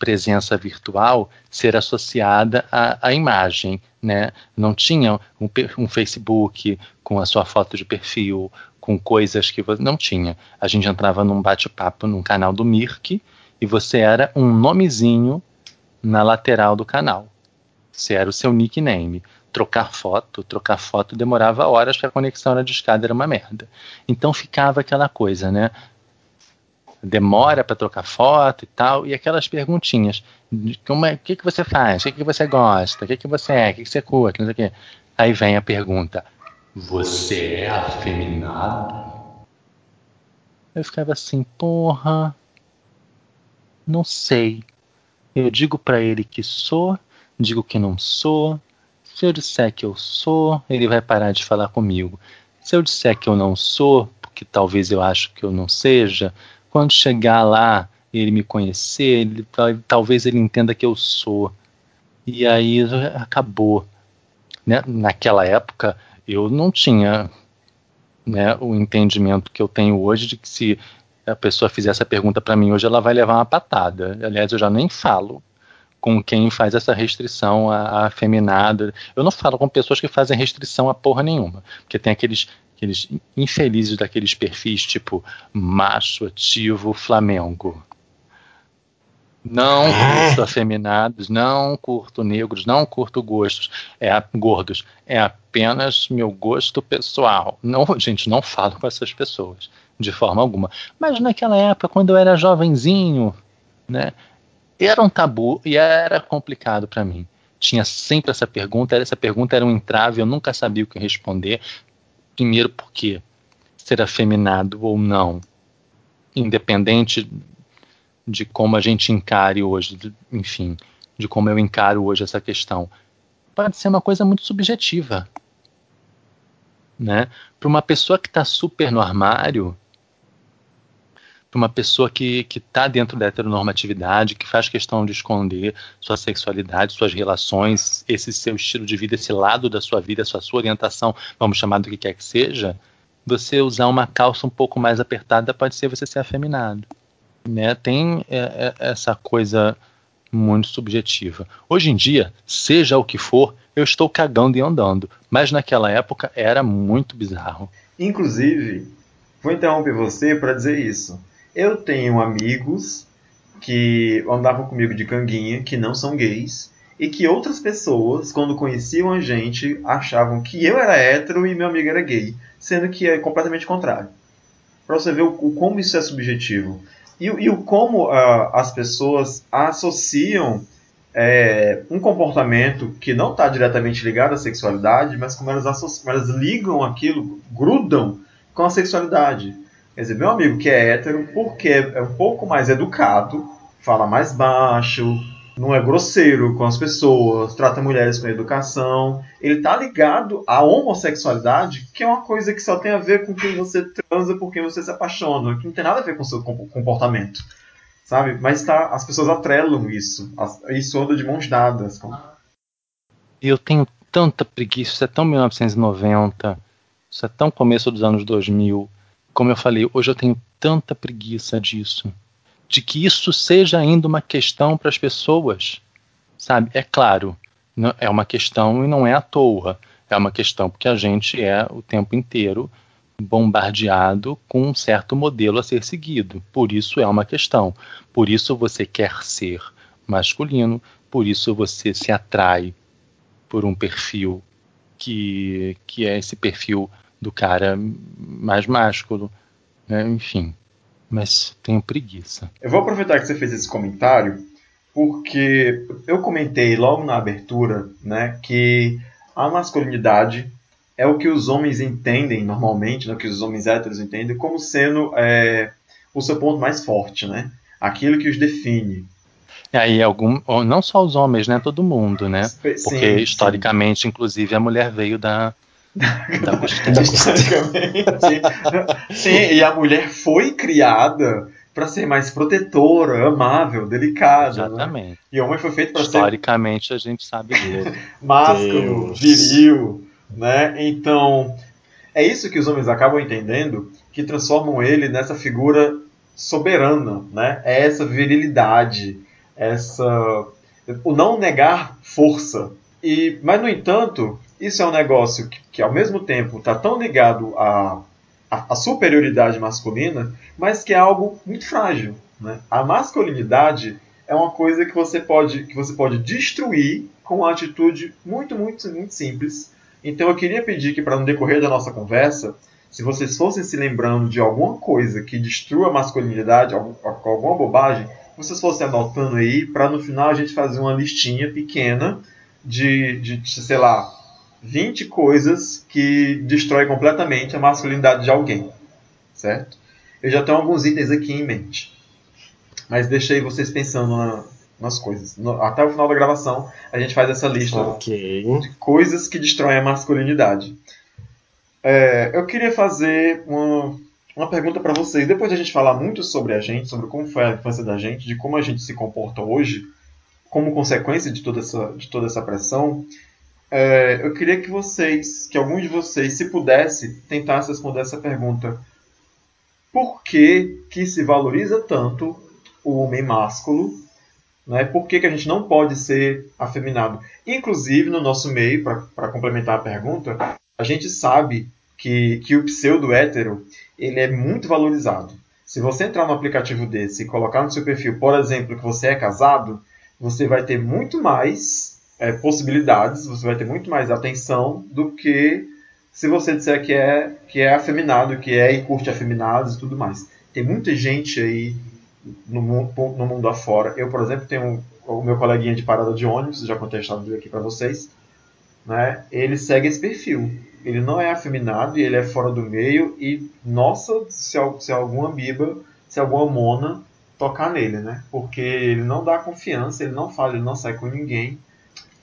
presença virtual ser associada à, à imagem, né? Não tinha um, um, Facebook com a sua foto de perfil, com coisas que você não tinha. A gente entrava num bate-papo num canal do Mirk e você era um nomezinho na lateral do canal. Você era o seu nickname. Trocar foto, trocar foto demorava horas porque a conexão na discada era uma merda. Então ficava aquela coisa, né? Demora para trocar foto e tal, e aquelas perguntinhas. Como é, o que, que você faz? O que, que você gosta? O que, que você é? O que, que você curte? Não sei o quê. Aí vem a pergunta: Você é afeminado? Eu ficava assim, porra, não sei. Eu digo para ele que sou, digo que não sou. Se eu disser que eu sou, ele vai parar de falar comigo. Se eu disser que eu não sou, porque talvez eu acho que eu não seja, quando chegar lá ele me conhecer, ele, talvez ele entenda que eu sou. E aí acabou. Né? Naquela época eu não tinha né, o entendimento que eu tenho hoje de que se a pessoa fizer essa pergunta para mim hoje, ela vai levar uma patada. Aliás, eu já nem falo com quem faz essa restrição afeminada. Eu não falo com pessoas que fazem restrição a porra nenhuma, porque tem aqueles aqueles infelizes daqueles perfis tipo macho ativo Flamengo. Não ah. curto afeminados, não curto negros, não curto gostos, é gordos. É apenas meu gosto pessoal. Não, [LAUGHS] gente, não falo com essas pessoas de forma alguma. Mas naquela época, quando eu era jovenzinho, né, era um tabu e era complicado para mim. Tinha sempre essa pergunta, essa pergunta era um entrave, eu nunca sabia o que responder. Primeiro, porque ser afeminado ou não, independente de como a gente encare hoje, enfim, de como eu encaro hoje essa questão, pode ser uma coisa muito subjetiva. Né? Para uma pessoa que está super no armário, uma pessoa que está dentro da heteronormatividade, que faz questão de esconder sua sexualidade, suas relações, esse seu estilo de vida, esse lado da sua vida, essa sua orientação, vamos chamar do que quer que seja, você usar uma calça um pouco mais apertada pode ser você ser afeminado. Né? Tem é, é, essa coisa muito subjetiva. Hoje em dia, seja o que for, eu estou cagando e andando. Mas naquela época era muito bizarro. Inclusive, vou interromper você para dizer isso. Eu tenho amigos que andavam comigo de canguinha, que não são gays, e que outras pessoas, quando conheciam a gente, achavam que eu era hétero e meu amigo era gay, sendo que é completamente contrário. Para você ver o, o, como isso é subjetivo. E, e o como uh, as pessoas associam é, um comportamento que não está diretamente ligado à sexualidade, mas como elas, elas ligam aquilo, grudam com a sexualidade. Quer dizer, meu amigo que é hétero, porque é um pouco mais educado, fala mais baixo, não é grosseiro com as pessoas, trata mulheres com educação. Ele está ligado à homossexualidade, que é uma coisa que só tem a ver com quem você transa, por quem você se apaixona, que não tem nada a ver com o seu comportamento. Sabe? Mas tá, as pessoas atrelam isso. Isso anda de mãos dadas. Eu tenho tanta preguiça, isso é tão 1990, isso é tão começo dos anos 2000 como eu falei, hoje eu tenho tanta preguiça disso, de que isso seja ainda uma questão para as pessoas, sabe? É claro, é uma questão e não é à toa, é uma questão porque a gente é o tempo inteiro bombardeado com um certo modelo a ser seguido. Por isso é uma questão. Por isso você quer ser masculino, por isso você se atrai por um perfil que, que é esse perfil do cara mais másculo, né? enfim. Mas tenho preguiça. Eu vou aproveitar que você fez esse comentário, porque eu comentei logo na abertura né, que a masculinidade é o que os homens entendem normalmente, né, o que os homens héteros entendem, como sendo é, o seu ponto mais forte, né? aquilo que os define. E aí, algum, não só os homens, né? Todo mundo, né? Porque sim, historicamente, inclusive, a mulher veio da, da. [LAUGHS] Sim, e a mulher foi criada para ser mais protetora, amável, delicada. Né? Exatamente. Né? E o homem foi feito para ser. Historicamente, a gente sabe dele. Másculo, viril. Né? Então, é isso que os homens acabam entendendo, que transformam ele nessa figura soberana. Né? É essa virilidade, essa. o não negar força. E, mas, no entanto, isso é um negócio que, que ao mesmo tempo está tão ligado à, à, superioridade masculina, mas que é algo muito frágil. Né? A masculinidade é uma coisa que você pode, que você pode destruir com uma atitude muito, muito, muito simples. Então eu queria pedir que, para no decorrer da nossa conversa, se vocês fossem se lembrando de alguma coisa que destrua a masculinidade, alguma bobagem, vocês fossem anotando aí, para no final a gente fazer uma listinha pequena de, de, sei lá, 20 coisas que destrói completamente a masculinidade de alguém, certo? Eu já tenho alguns itens aqui em mente, mas deixei vocês pensando na, nas coisas. No, até o final da gravação a gente faz essa lista okay. de coisas que destroem a masculinidade. É, eu queria fazer uma, uma pergunta para vocês. Depois de a gente falar muito sobre a gente, sobre como foi a infância da gente, de como a gente se comporta hoje, como consequência de toda essa, de toda essa pressão, é, eu queria que vocês, que algum de vocês, se pudesse, tentasse responder essa pergunta. Por que, que se valoriza tanto o homem másculo? Né? Por que, que a gente não pode ser afeminado? Inclusive, no nosso meio, para complementar a pergunta, a gente sabe que, que o pseudo hétero ele é muito valorizado. Se você entrar no aplicativo desse e colocar no seu perfil, por exemplo, que você é casado, você vai ter muito mais é, possibilidades, você vai ter muito mais atenção do que se você disser que é, que é afeminado, que é e curte afeminados e tudo mais. Tem muita gente aí no mundo, no mundo afora. Eu, por exemplo, tenho o meu coleguinha de parada de ônibus, já contei a história aqui para vocês. Né? Ele segue esse perfil. Ele não é afeminado e ele é fora do meio. E, nossa, se, se alguma biba, se alguma mona tocar nele, né? Porque ele não dá confiança, ele não fala, ele não sai com ninguém.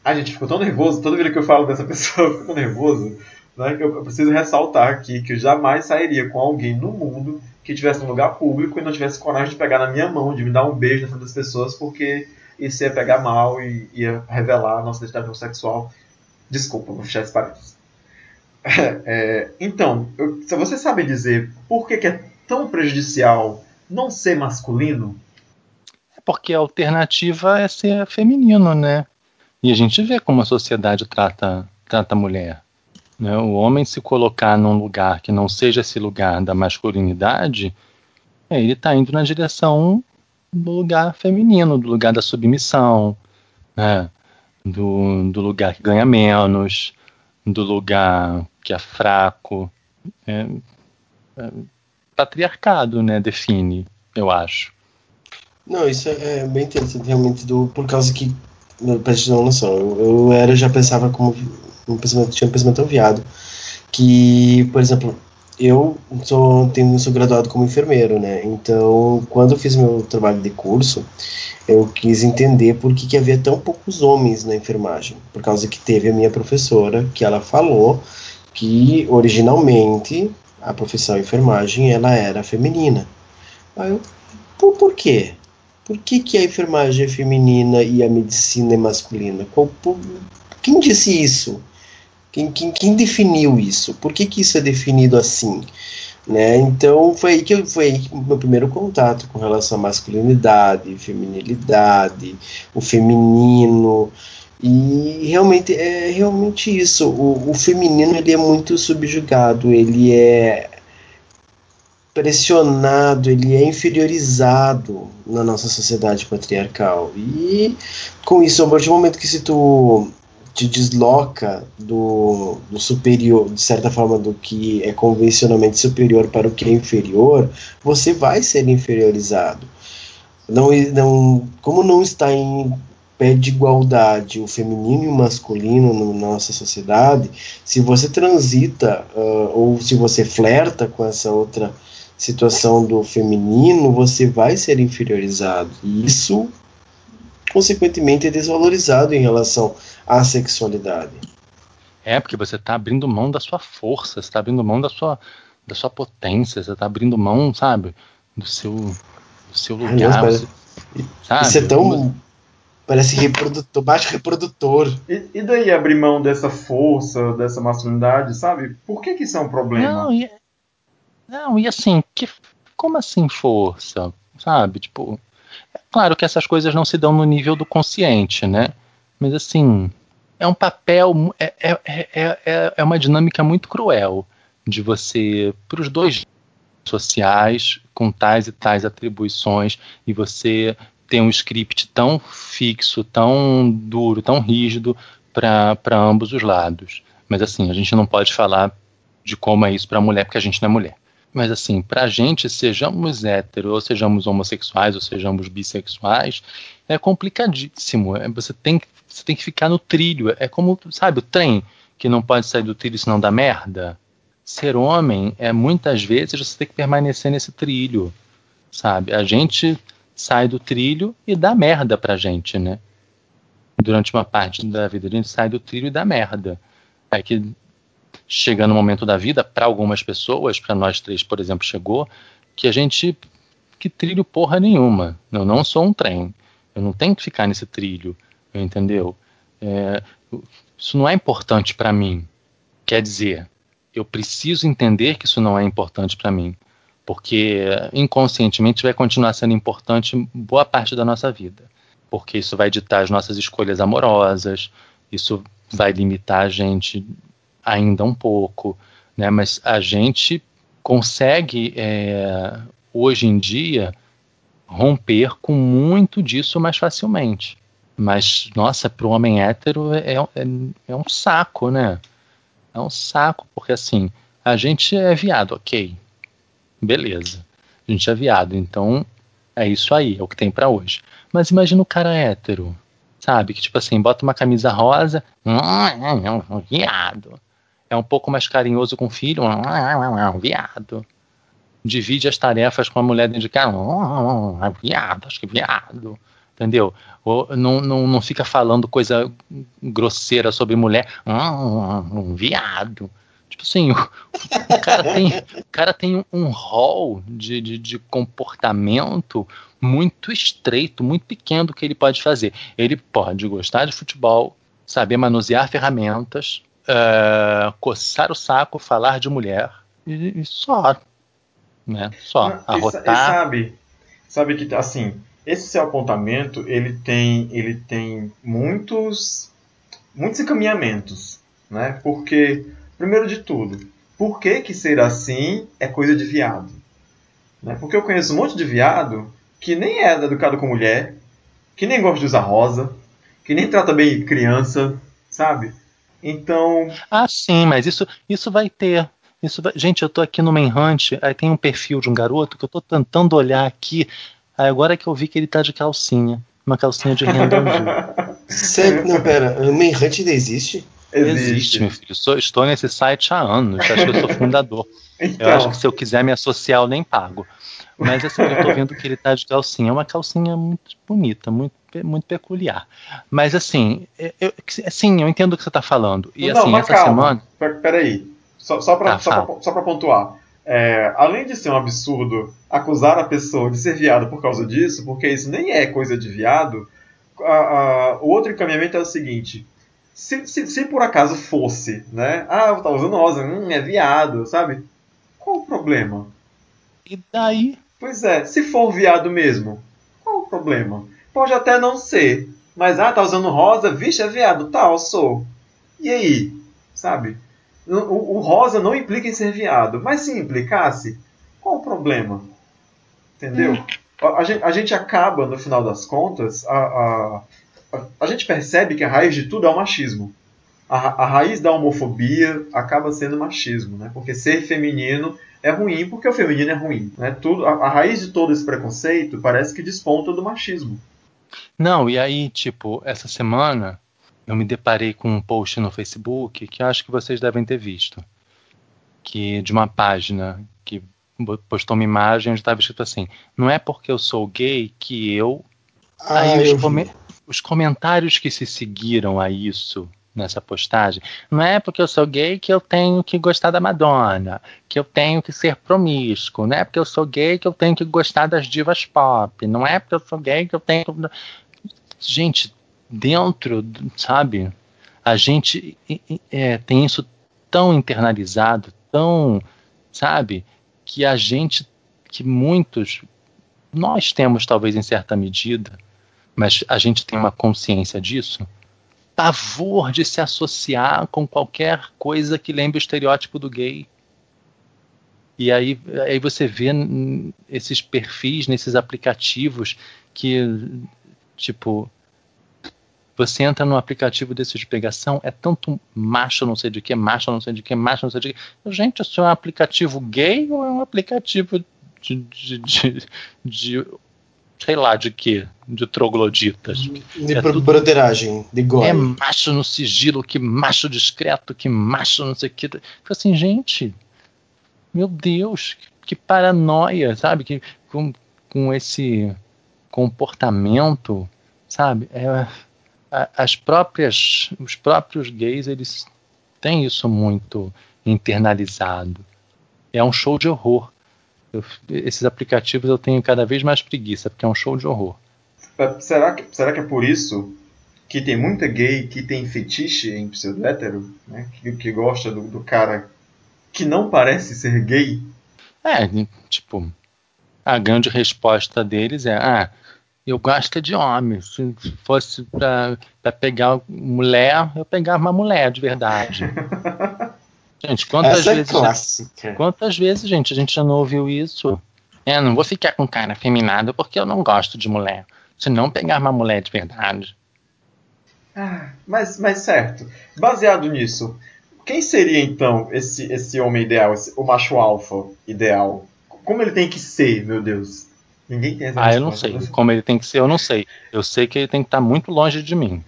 A gente ficou tão nervoso, toda vez que eu falo dessa [LAUGHS] pessoa, eu fico nervoso, né? Que eu preciso ressaltar aqui que eu jamais sairia com alguém no mundo que estivesse num lugar público e não tivesse coragem de pegar na minha mão, de me dar um beijo na frente das pessoas, porque isso ia pegar mal e ia revelar a nossa identidade sexual. Desculpa, vou fechar esse parênteses. [LAUGHS] É, então, se você sabe dizer por que, que é tão prejudicial não ser masculino? É porque a alternativa é ser feminino, né? E a gente vê como a sociedade trata, trata a mulher. Né? O homem se colocar num lugar que não seja esse lugar da masculinidade, é, ele está indo na direção do lugar feminino, do lugar da submissão, né? do, do lugar que ganha menos, do lugar que é fraco. É, é, patriarcado, né, define, eu acho. Não, isso é, é bem interessante, realmente, do, por causa que, pra uma noção, eu, eu era, já pensava como, um pensamento, tinha um pensamento viado, que, por exemplo, eu sou, tenho, sou graduado como enfermeiro, né, então, quando eu fiz meu trabalho de curso, eu quis entender por que, que havia tão poucos homens na enfermagem, por causa que teve a minha professora, que ela falou que originalmente a profissão enfermagem ela era feminina. Aí eu, por, por quê? Por que, que a enfermagem é feminina e a medicina é masculina? Qual, por, quem disse isso? Quem, quem, quem, definiu isso? Por que, que isso é definido assim? Né? Então foi aí que foi aí que meu primeiro contato com relação à masculinidade, feminilidade, o feminino, e realmente é realmente isso. O, o feminino ele é muito subjugado, ele é pressionado, ele é inferiorizado na nossa sociedade patriarcal. E com isso, a partir do momento que se tu te desloca do, do superior, de certa forma, do que é convencionalmente superior para o que é inferior, você vai ser inferiorizado. Não, não, como não está em pé de igualdade o feminino e o masculino na nossa sociedade, se você transita uh, ou se você flerta com essa outra situação do feminino, você vai ser inferiorizado. E isso, consequentemente, é desvalorizado em relação à sexualidade. É, porque você está abrindo mão da sua força, você está abrindo mão da sua, da sua potência, você está abrindo mão, sabe, do seu, do seu lugar. Você, sabe? Isso é tão Parece reprodutor, baixo reprodutor. E, e, daí abrir mão dessa força, dessa masculinidade, sabe? Por que, que isso é um problema? Não, e, não, e assim, que, como assim força? Sabe? Tipo, é claro que essas coisas não se dão no nível do consciente, né? Mas assim, é um papel, é, é, é, é, é uma dinâmica muito cruel de você, para os dois sociais, com tais e tais atribuições, e você ter um script tão fixo, tão duro, tão rígido para ambos os lados. Mas assim, a gente não pode falar de como é isso para a mulher, porque a gente não é mulher. Mas assim, para a gente, sejamos héteros, ou sejamos homossexuais, ou sejamos bissexuais, é complicadíssimo. É, você, tem, você tem que ficar no trilho. É como, sabe, o trem que não pode sair do trilho senão dá merda. Ser homem é muitas vezes você tem que permanecer nesse trilho, sabe? A gente sai do trilho e dá merda pra gente, né? Durante uma parte da vida a gente sai do trilho e dá merda. É que chega no momento da vida, para algumas pessoas, para nós três, por exemplo, chegou, que a gente. Que trilho porra nenhuma. Eu não sou um trem. Eu não tenho que ficar nesse trilho. Entendeu? É, isso não é importante para mim. Quer dizer, eu preciso entender que isso não é importante para mim porque inconscientemente vai continuar sendo importante boa parte da nossa vida, porque isso vai ditar as nossas escolhas amorosas, isso vai limitar a gente ainda um pouco, né? Mas a gente consegue é, hoje em dia romper com muito disso mais facilmente. Mas, nossa, para o homem hétero é, é, é um saco, né? É um saco, porque assim, a gente é viado, ok beleza. A gente é viado, então é isso aí, é o que tem para hoje. Mas imagina o cara hétero, sabe? Que tipo assim, bota uma camisa rosa, [LAUGHS] viado. É um pouco mais carinhoso com o filho, um viado. Divide as tarefas com a mulher dentro de casa, viado, acho que viado. Entendeu? Ou não, não, não fica falando coisa grosseira sobre mulher, um viado. Tipo assim, o, o cara tem, o cara tem um rol de, de, de, comportamento muito estreito, muito pequeno do que ele pode fazer. Ele pode gostar de futebol, saber manusear ferramentas, uh, coçar o saco, falar de mulher e, e só. Né? Só. Não, arrotar. E, e sabe, sabe que assim, esse seu apontamento ele tem, ele tem muitos, muitos encaminhamentos. Né? Porque Primeiro de tudo, por que, que ser assim é coisa de viado? Né? Porque eu conheço um monte de viado que nem é educado com mulher, que nem gosta de usar rosa, que nem trata bem criança, sabe? Então. Ah, sim, mas isso, isso vai ter. Isso vai... Gente, eu tô aqui no Manhunt, aí tem um perfil de um garoto que eu tô tentando olhar aqui. Aí agora que eu vi que ele tá de calcinha. Uma calcinha de renda [LAUGHS] Sério? Não, pera, o Manhunt ainda existe? Existe, Existe meu filho. Sou, estou nesse site há anos. Acho que eu sou fundador. então. Eu acho que se eu quiser me associar, eu nem pago. Mas assim, eu tô vendo que ele tá de calcinha. É uma calcinha muito bonita, muito, muito peculiar. Mas assim, eu, assim, eu entendo o que você tá falando. E Não, assim, essa calma. semana. Peraí. Só, só para tá, só pra, só pra pontuar. É, além de ser um absurdo acusar a pessoa de ser viado por causa disso, porque isso nem é coisa de viado, a, o outro encaminhamento é o seguinte: se, se, se, por acaso fosse, né? Ah, tá usando rosa, hum, é viado, sabe? Qual o problema? E daí? Pois é, se for viado mesmo, qual o problema? Pode até não ser, mas ah, tá usando rosa, vixe, é viado, tal, tá, sou. E aí? Sabe? O, o, rosa não implica em ser viado, mas se implicasse, qual o problema? Entendeu? A, a, gente, a, gente, acaba, no final das contas, a, a a gente percebe que a raiz de tudo é o machismo. A, a raiz da homofobia acaba sendo machismo, né? Porque ser feminino é ruim porque o feminino é ruim, né? Tudo, a, a raiz de todo esse preconceito parece que desponta do machismo. Não, e aí, tipo, essa semana eu me deparei com um post no Facebook que acho que vocês devem ter visto, que de uma página que postou uma imagem onde estava escrito assim: não é porque eu sou gay que eu. Ah, aí os, come os comentários que se seguiram a isso nessa postagem, não é porque eu sou gay que eu tenho que gostar da Madonna, que eu tenho que ser promíscuo, não é porque eu sou gay que eu tenho que gostar das divas pop, não é porque eu sou gay que eu tenho. Gente, dentro, sabe, a gente é, tem isso tão internalizado, tão, sabe, que a gente, que muitos, nós temos talvez em certa medida, mas a gente tem uma consciência disso, pavor de se associar com qualquer coisa que lembre o estereótipo do gay. E aí, aí você vê esses perfis nesses aplicativos que, tipo, você entra num aplicativo desse de pegação, é tanto macho não sei de que, macho não sei de que, macho não sei de que. Gente, isso é um aplicativo gay ou é um aplicativo de, de, de, de sei lá de que, de trogloditas. De é broderagem, de gore. É macho no sigilo, que macho discreto, que macho não sei o que. Fica assim, gente, meu Deus, que, que paranoia, sabe? Que, com, com esse comportamento, sabe? É, as próprias, os próprios gays, eles têm isso muito internalizado. É um show de horror. Eu, esses aplicativos eu tenho cada vez mais preguiça, porque é um show de horror. Será que, será que é por isso que tem muita gay que tem fetiche em pseudo-hétero? Né? Que, que gosta do, do cara que não parece ser gay? É, tipo, a grande resposta deles é: ah, eu gosto de homem. Se fosse pra, pra pegar mulher, eu pegava uma mulher de verdade. [LAUGHS] Gente, quantas Essa é vezes. É clássica. quantas vezes, gente, a gente já não ouviu isso? É, não vou ficar com cara afeminado porque eu não gosto de mulher. Se não pegar uma mulher de verdade. Ah, mas, mas certo. Baseado nisso, quem seria então esse, esse homem ideal, esse, o macho alfa ideal? Como ele tem que ser, meu Deus? Ninguém tem essa Ah, eu não sei. Como ele tem que ser, eu não sei. Eu sei que ele tem que estar muito longe de mim.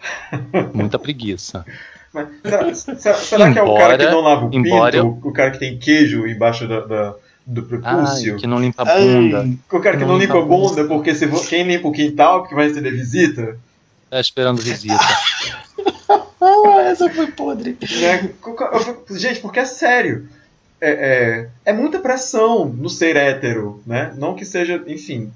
[LAUGHS] Muita preguiça. Mas será, será, será embora, que é o cara que não lava o pinto? Eu... O cara que tem queijo embaixo da, da do prepúcio? Ai, que não limpa a bunda. Ai, o cara que não, não limpa a bunda, porque se for, quem limpa o quintal, porque vai receber visita? Tá esperando visita. [LAUGHS] essa foi podre. Né? Gente, porque é sério. É, é, é, muita pressão no ser hétero, né? Não que seja, enfim,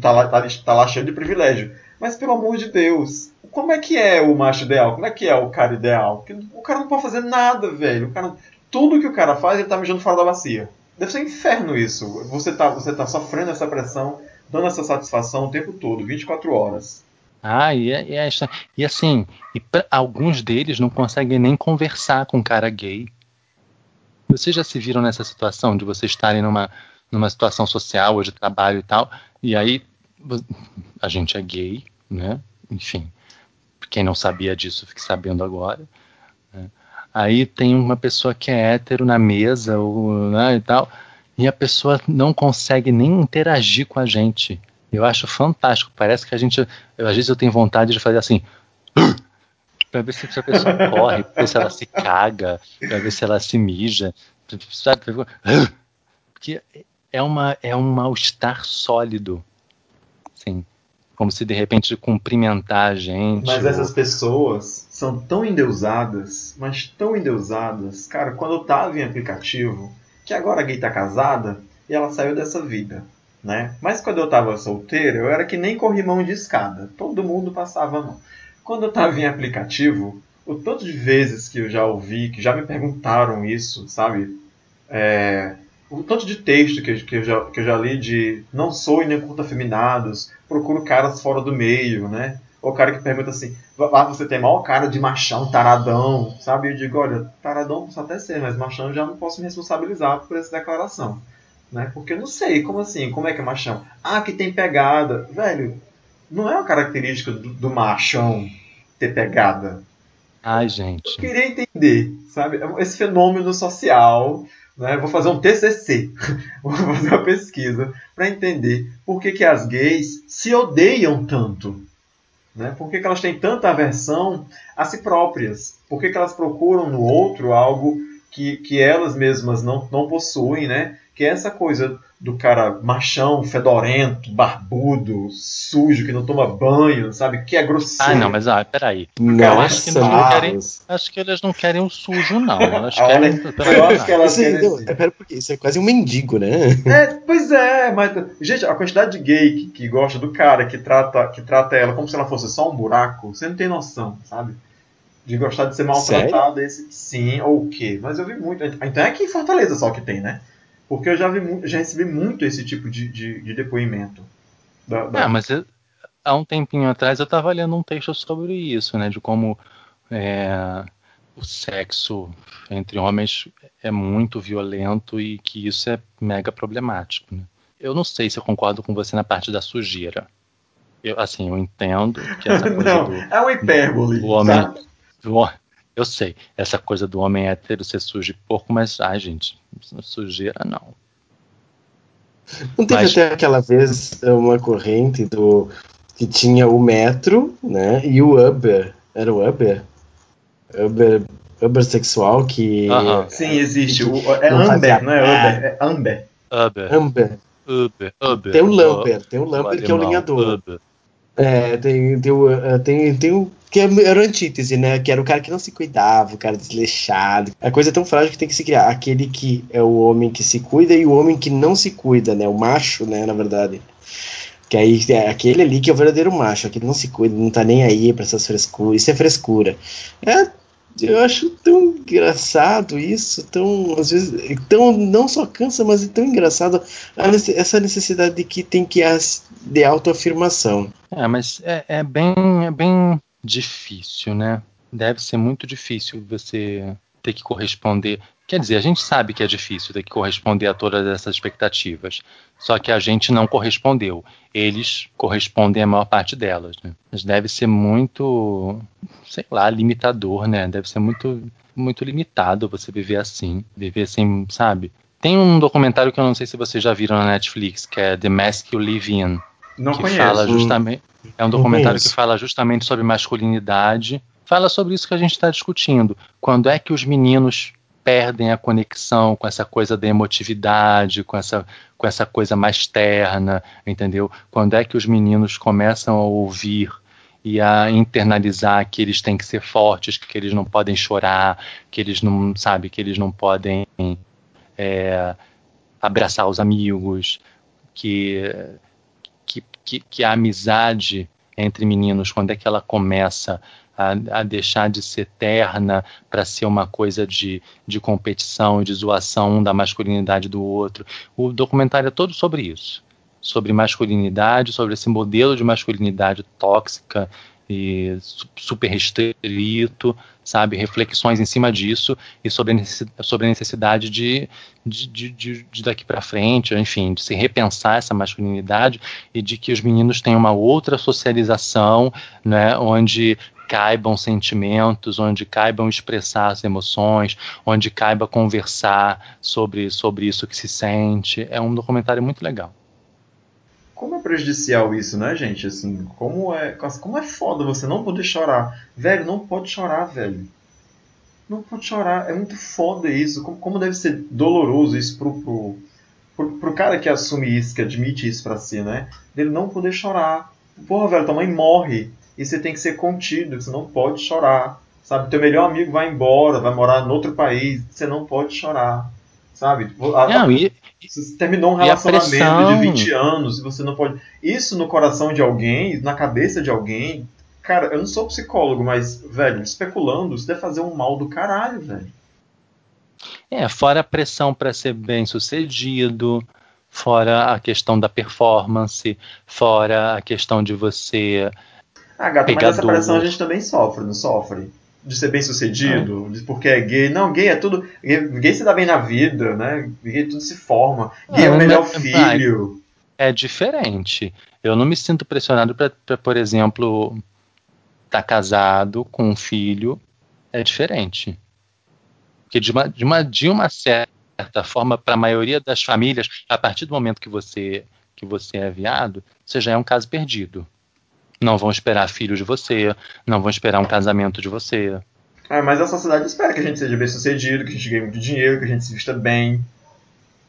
tá lá, tá, tá lá cheio de privilégio. Mas pelo amor de Deus, como é que é o macho ideal? Como é que é o cara ideal? O cara não pode fazer nada, velho. O cara, tudo que o cara faz, ele tá mijando fora da bacia. Deve ser um inferno isso. Você tá, você tá sofrendo essa pressão, dando essa satisfação o tempo todo, 24 horas. Ah, e, é, e, é, e assim, e pra, alguns deles não conseguem nem conversar com um cara gay. Vocês já se viram nessa situação de vocês estarem numa, numa situação social ou de trabalho e tal, e aí a gente é gay, né? Enfim, quem não sabia disso fique sabendo agora. Né? Aí tem uma pessoa que é hétero na mesa ou, né, e tal, e a pessoa não consegue nem interagir com a gente. Eu acho fantástico. Parece que a gente. Eu, às vezes eu tenho vontade de fazer assim. [GASPS] para ver se a pessoa [LAUGHS] corre, para ver se ela se caga, para ver se ela se mija. Sabe? Porque é, uma, é um mal-estar sólido. Sim. Como se de repente cumprimentar a gente. Mas ou... essas pessoas são tão endeusadas, mas tão endeusadas. Cara, quando eu tava em aplicativo, que agora a gay tá casada e ela saiu dessa vida né? Mas quando eu estava solteiro, eu era que nem corrimão de escada. Todo mundo passava a mão. Quando eu estava em aplicativo, o tanto de vezes que eu já ouvi, que já me perguntaram isso, sabe? É, o tanto de texto que, que, eu já, que eu já li de não sou e nem curto afeminados, procuro caras fora do meio, né? Ou o cara que pergunta assim, ah, você tem maior cara de machão, taradão, sabe? Eu digo, olha, taradão posso até ser, mas machão eu já não posso me responsabilizar por essa declaração. Né? Porque eu não sei, como assim? Como é que é machão? Ah, que tem pegada. Velho, não é uma característica do, do machão ter pegada. Ai, gente. Eu queria entender, sabe? Esse fenômeno social. Né? Vou fazer um TCC, [LAUGHS] vou fazer uma pesquisa para entender por que, que as gays se odeiam tanto. Né? Por que, que elas têm tanta aversão a si próprias? Por que, que elas procuram no outro algo que, que elas mesmas não, não possuem, né? Que é essa coisa do cara machão, fedorento, barbudo, sujo, que não toma banho, sabe? Que é grosseiro. Ah, não, mas ah, peraí. Nossa, acho que, não querem, acho que eles não querem o sujo, não. [LAUGHS] Elas querem, eu acho que elas isso, querem... Não, é, pera, porque isso é quase um mendigo, né? É, pois é, mas, gente, a quantidade de gay que, que gosta do cara, que trata, que trata ela como se ela fosse só um buraco, você não tem noção, sabe? De gostar de ser maltratado, esse sim, ou o quê? Mas eu vi muito. Então é aqui em Fortaleza só que tem, né? Porque eu já, vi, já recebi muito esse tipo de, de, de depoimento. Da, da... Ah, mas eu, há um tempinho atrás eu estava lendo um texto sobre isso, né? De como é, o sexo entre homens é muito violento e que isso é mega problemático. Né? Eu não sei se eu concordo com você na parte da sujeira. Eu, assim, eu entendo que essa [LAUGHS] coisa não, do, é uma hipérbole. Do homem, do, eu sei, essa coisa do homem hétero ser sujo e pouco, mas, ai, gente, sujeira não. Não teve mas... até aquela vez uma corrente do que tinha o metro, né, e o Uber. Era o Uber? Uber, Uber sexual que. Uh -huh. Sim, existe. O, é Amber, não é Uber, é Amber. Uber. Amber. Uber. Uber. Tem o Lamper, tem o Lamper que é o linhador. Uber. É, tem, tem, o, é, tem, tem o que era o antítese, né? Que era o cara que não se cuidava, o cara desleixado. A coisa é tão frágil que tem que se criar. Aquele que é o homem que se cuida e o homem que não se cuida, né? O macho, né? Na verdade. Que aí é aquele ali que é o verdadeiro macho, aquele não se cuida, não tá nem aí pra essas frescuras. Isso é frescura. É, eu acho tão engraçado isso, tão, às vezes, tão, não só cansa, mas é tão engraçado essa necessidade de que tem que de autoafirmação. É, mas é, é, bem, é bem difícil, né? Deve ser muito difícil você ter que corresponder. Quer dizer, a gente sabe que é difícil ter que corresponder a todas essas expectativas. Só que a gente não correspondeu. Eles correspondem a maior parte delas. Né? Mas deve ser muito, sei lá, limitador, né? Deve ser muito, muito limitado você viver assim. Viver assim, sabe? Tem um documentário que eu não sei se vocês já viram na Netflix, que é The Mask You Live In. Não que conheço. fala justamente. É um documentário que fala justamente sobre masculinidade. Fala sobre isso que a gente está discutindo. Quando é que os meninos perdem a conexão com essa coisa da emotividade, com essa, com essa coisa mais terna, entendeu? Quando é que os meninos começam a ouvir e a internalizar que eles têm que ser fortes, que eles não podem chorar, que eles não, sabe, que eles não podem é, abraçar os amigos, que, que, que, que a amizade entre meninos, quando é que ela começa a, a deixar de ser terna para ser uma coisa de, de competição, de zoação da masculinidade do outro. O documentário é todo sobre isso. Sobre masculinidade, sobre esse modelo de masculinidade tóxica e super restrito, sabe? Reflexões em cima disso e sobre a sobre a necessidade de, de, de, de daqui para frente, enfim, de se repensar essa masculinidade e de que os meninos tenham uma outra socialização, né? Onde caibam sentimentos, onde caibam expressar as emoções, onde caiba conversar sobre, sobre isso que se sente. É um documentário muito legal. Como é prejudicial isso, né, gente? Assim, como é, como é foda você não poder chorar. Velho, não pode chorar, velho. Não pode chorar. É muito foda isso. Como, como deve ser doloroso isso pro, pro, pro, pro, cara que assume isso, que admite isso pra si, né? Dele não poder chorar. Porra, velho, tua mãe morre. E você tem que ser contido. Você não pode chorar. Sabe? Teu melhor amigo vai embora, vai morar em outro país. Você não pode chorar. Sabe? A, não, e, você terminou um relacionamento de 20 anos e você não pode. Isso no coração de alguém, na cabeça de alguém. Cara, eu não sou psicólogo, mas, velho, especulando, isso deve fazer um mal do caralho, velho. É, fora a pressão para ser bem sucedido, fora a questão da performance, fora a questão de você. Ah, gata, mas essa pressão a gente também sofre, não sofre? De ser bem sucedido, é. porque é gay. Não, gay é tudo. Gay, gay, se dá bem na vida, né? Gay tudo se forma. Gay é, é o melhor filho. É diferente. Eu não me sinto pressionado para, por exemplo, estar tá casado com um filho. É diferente. Porque de uma, de uma, de uma certa forma, para a maioria das famílias, a partir do momento que você, que você é viado, você já é um caso perdido não vão esperar filhos de você, não vão esperar um casamento de você. É, mas a sociedade espera que a gente seja bem sucedido, que a gente ganhe muito dinheiro, que a gente se vista bem.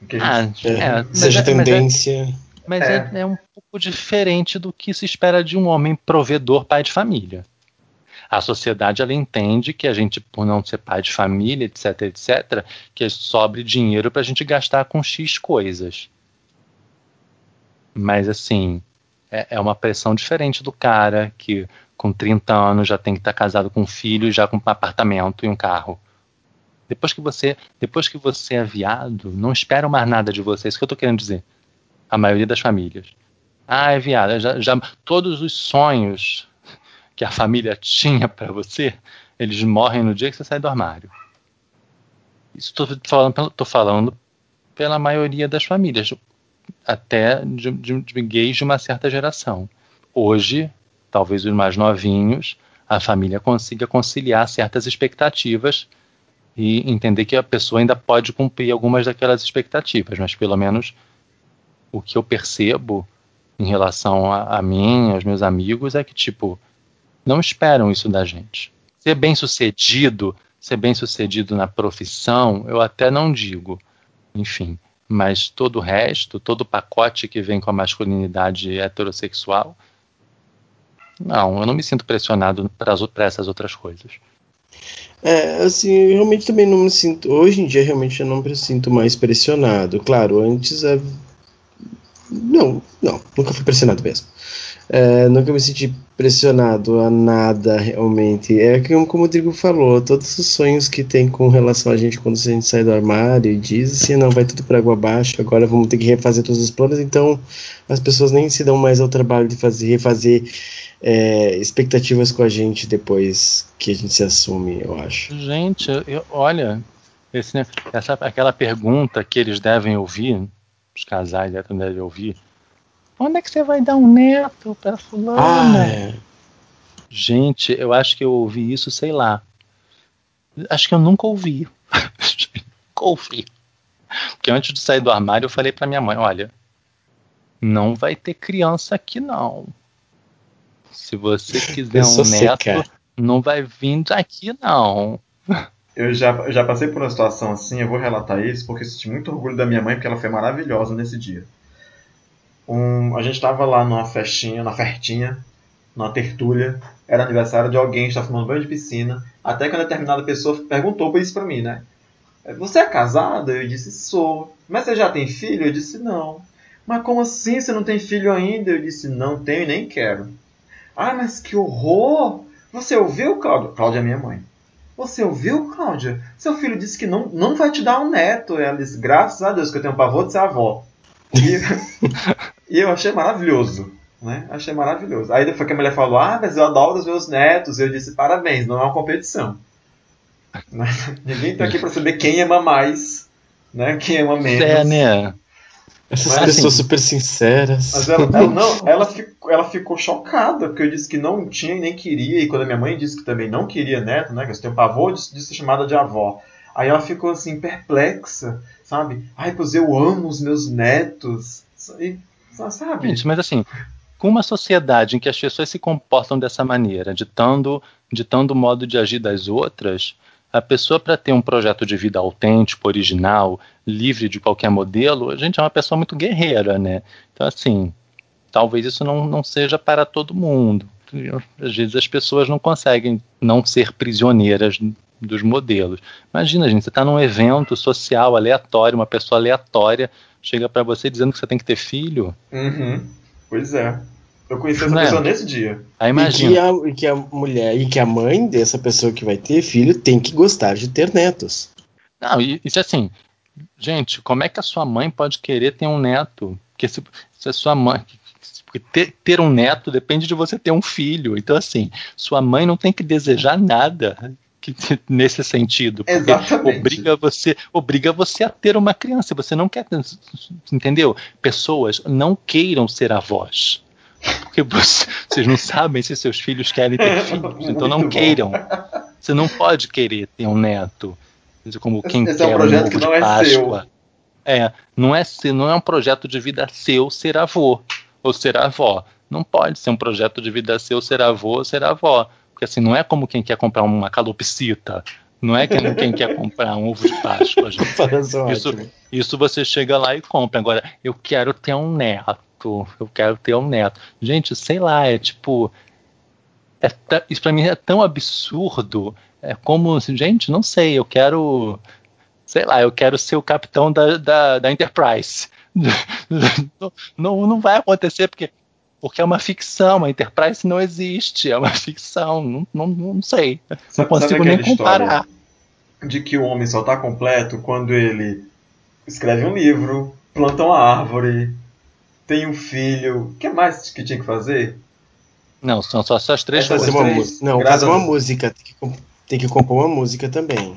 Que a gente... ah, é, seja é, tendência. Mas, é, mas é. é um pouco diferente do que se espera de um homem provedor, pai de família. A sociedade ela entende que a gente, por não ser pai de família, etc, etc, que sobre dinheiro para a gente gastar com X coisas. Mas assim, é, é uma pressão diferente do cara que com 30 anos já tem que estar tá casado com um filho já com um apartamento e um carro. Depois que você, depois que você é viado, não espero mais nada de você. É isso que eu estou querendo dizer. A maioria das famílias. Ah, é viado. Já, já todos os sonhos que a família tinha para você, eles morrem no dia que você sai do armário. Isso estou falando, tô falando pela maioria das famílias até de, de, de gays de uma certa geração. Hoje, talvez os mais novinhos, a família consiga conciliar certas expectativas e entender que a pessoa ainda pode cumprir algumas daquelas expectativas, mas pelo menos o que eu percebo em relação a, a mim, aos meus amigos, é que, tipo, não esperam isso da gente. Ser bem sucedido, ser bem sucedido na profissão, eu até não digo. Enfim, mas todo o resto, todo o pacote que vem com a masculinidade heterossexual, não, eu não me sinto pressionado para essas outras coisas. É, assim, eu realmente também não me sinto. Hoje em dia, realmente, eu não me sinto mais pressionado. Claro, antes. É... Não, não, nunca fui pressionado mesmo. É, nunca me senti pressionado a nada realmente. É como o Rodrigo falou, todos os sonhos que tem com relação a gente quando a gente sai do armário e diz assim, não, vai tudo para água abaixo, agora vamos ter que refazer todos os planos, então as pessoas nem se dão mais ao trabalho de fazer, refazer é, expectativas com a gente depois que a gente se assume, eu acho. Gente, eu, olha, esse, essa, aquela pergunta que eles devem ouvir, os casais devem ouvir, Onde é que você vai dar um neto para fulana? Ah, é. Gente, eu acho que eu ouvi isso, sei lá. Acho que eu nunca ouvi. [LAUGHS] nunca ouvi. Porque antes de sair do armário, eu falei para minha mãe: olha, não vai ter criança aqui, não. Se você quiser um neto, não vai vir daqui, não. Eu já, já passei por uma situação assim, eu vou relatar isso, porque eu senti muito orgulho da minha mãe, porque ela foi maravilhosa nesse dia um, a gente estava lá numa festinha, na fertinha, numa tertúlia, era aniversário de alguém, estava tomando banho de piscina, até que uma determinada pessoa perguntou isso para mim, né? Você é casada? Eu disse, sou. Mas você já tem filho? Eu disse, não. Mas como assim você não tem filho ainda? Eu disse, não tenho e nem quero. Ah, mas que horror! Você ouviu, Cláudia? Cláudia é minha mãe. Você ouviu, Cláudia? Seu filho disse que não, não vai te dar um neto. Ela disse, graças a Deus que eu tenho pavor de ser avó. [LAUGHS] E, e eu achei maravilhoso. Né? Achei maravilhoso. Aí depois que a mulher falou, ah, mas eu adoro os meus netos. Eu disse, parabéns, não é uma competição. [LAUGHS] Ninguém está aqui para saber quem ama mais, né? Quem ama menos. É, né? Essas mas, pessoas assim, super sinceras. Mas ela, ela, não, ela, ficou, ela ficou chocada, porque eu disse que não tinha e nem queria, e quando a minha mãe disse que também não queria neto, né? Que eu tenho pavor de, de ser chamada de avó. Aí ela ficou assim, perplexa, sabe? Ai, pois eu amo os meus netos. E, sabe? Gente, mas assim, com uma sociedade em que as pessoas se comportam dessa maneira, ditando, ditando o modo de agir das outras, a pessoa, para ter um projeto de vida autêntico, original, livre de qualquer modelo, a gente é uma pessoa muito guerreira, né? Então, assim, talvez isso não, não seja para todo mundo. Às vezes as pessoas não conseguem não ser prisioneiras dos modelos. Imagina, gente, você está num evento social aleatório, uma pessoa aleatória chega para você dizendo que você tem que ter filho. Uhum. Pois é. Eu conheci essa pessoa nesse dia. Aí imagina. E que, a, e que a mulher e que a mãe dessa pessoa que vai ter filho tem que gostar de ter netos. Não, isso é assim, gente, como é que a sua mãe pode querer ter um neto? Porque se, se a sua mãe. Porque ter, ter um neto depende de você ter um filho. Então, assim, sua mãe não tem que desejar nada que, nesse sentido. Exatamente. Obriga você, obriga você a ter uma criança. Você não quer. Entendeu? Pessoas não queiram ser avós. Porque vocês não sabem se seus filhos querem ter filhos, então não queiram. Você não pode querer ter um neto. Como quem Esse quer é um projeto um que não é Páscoa. seu. É, não é, não é um projeto de vida seu ser avô ou ser avó. Não pode ser um projeto de vida seu ser avô ou ser avó. Porque assim, não é como quem quer comprar uma calopsita. Não é quem, quem quer comprar um ovo de Páscoa, [LAUGHS] gente. Isso, isso você chega lá e compra. Agora, eu quero ter um neto eu quero ter um neto. Gente, sei lá, é tipo. É isso para mim é tão absurdo. É como, assim, gente, não sei, eu quero. Sei lá, eu quero ser o capitão da, da, da Enterprise. [LAUGHS] não, não vai acontecer porque porque é uma ficção, a Enterprise não existe, é uma [LAUGHS] ficção, não, não, não sei, não consigo nem comparar. De que o homem só está completo quando ele escreve um livro, planta uma árvore, tem um filho. O que mais que tinha que fazer? Não, são só essas três coisas. Uma não, fazer uma música. Tem que, tem que compor uma música também.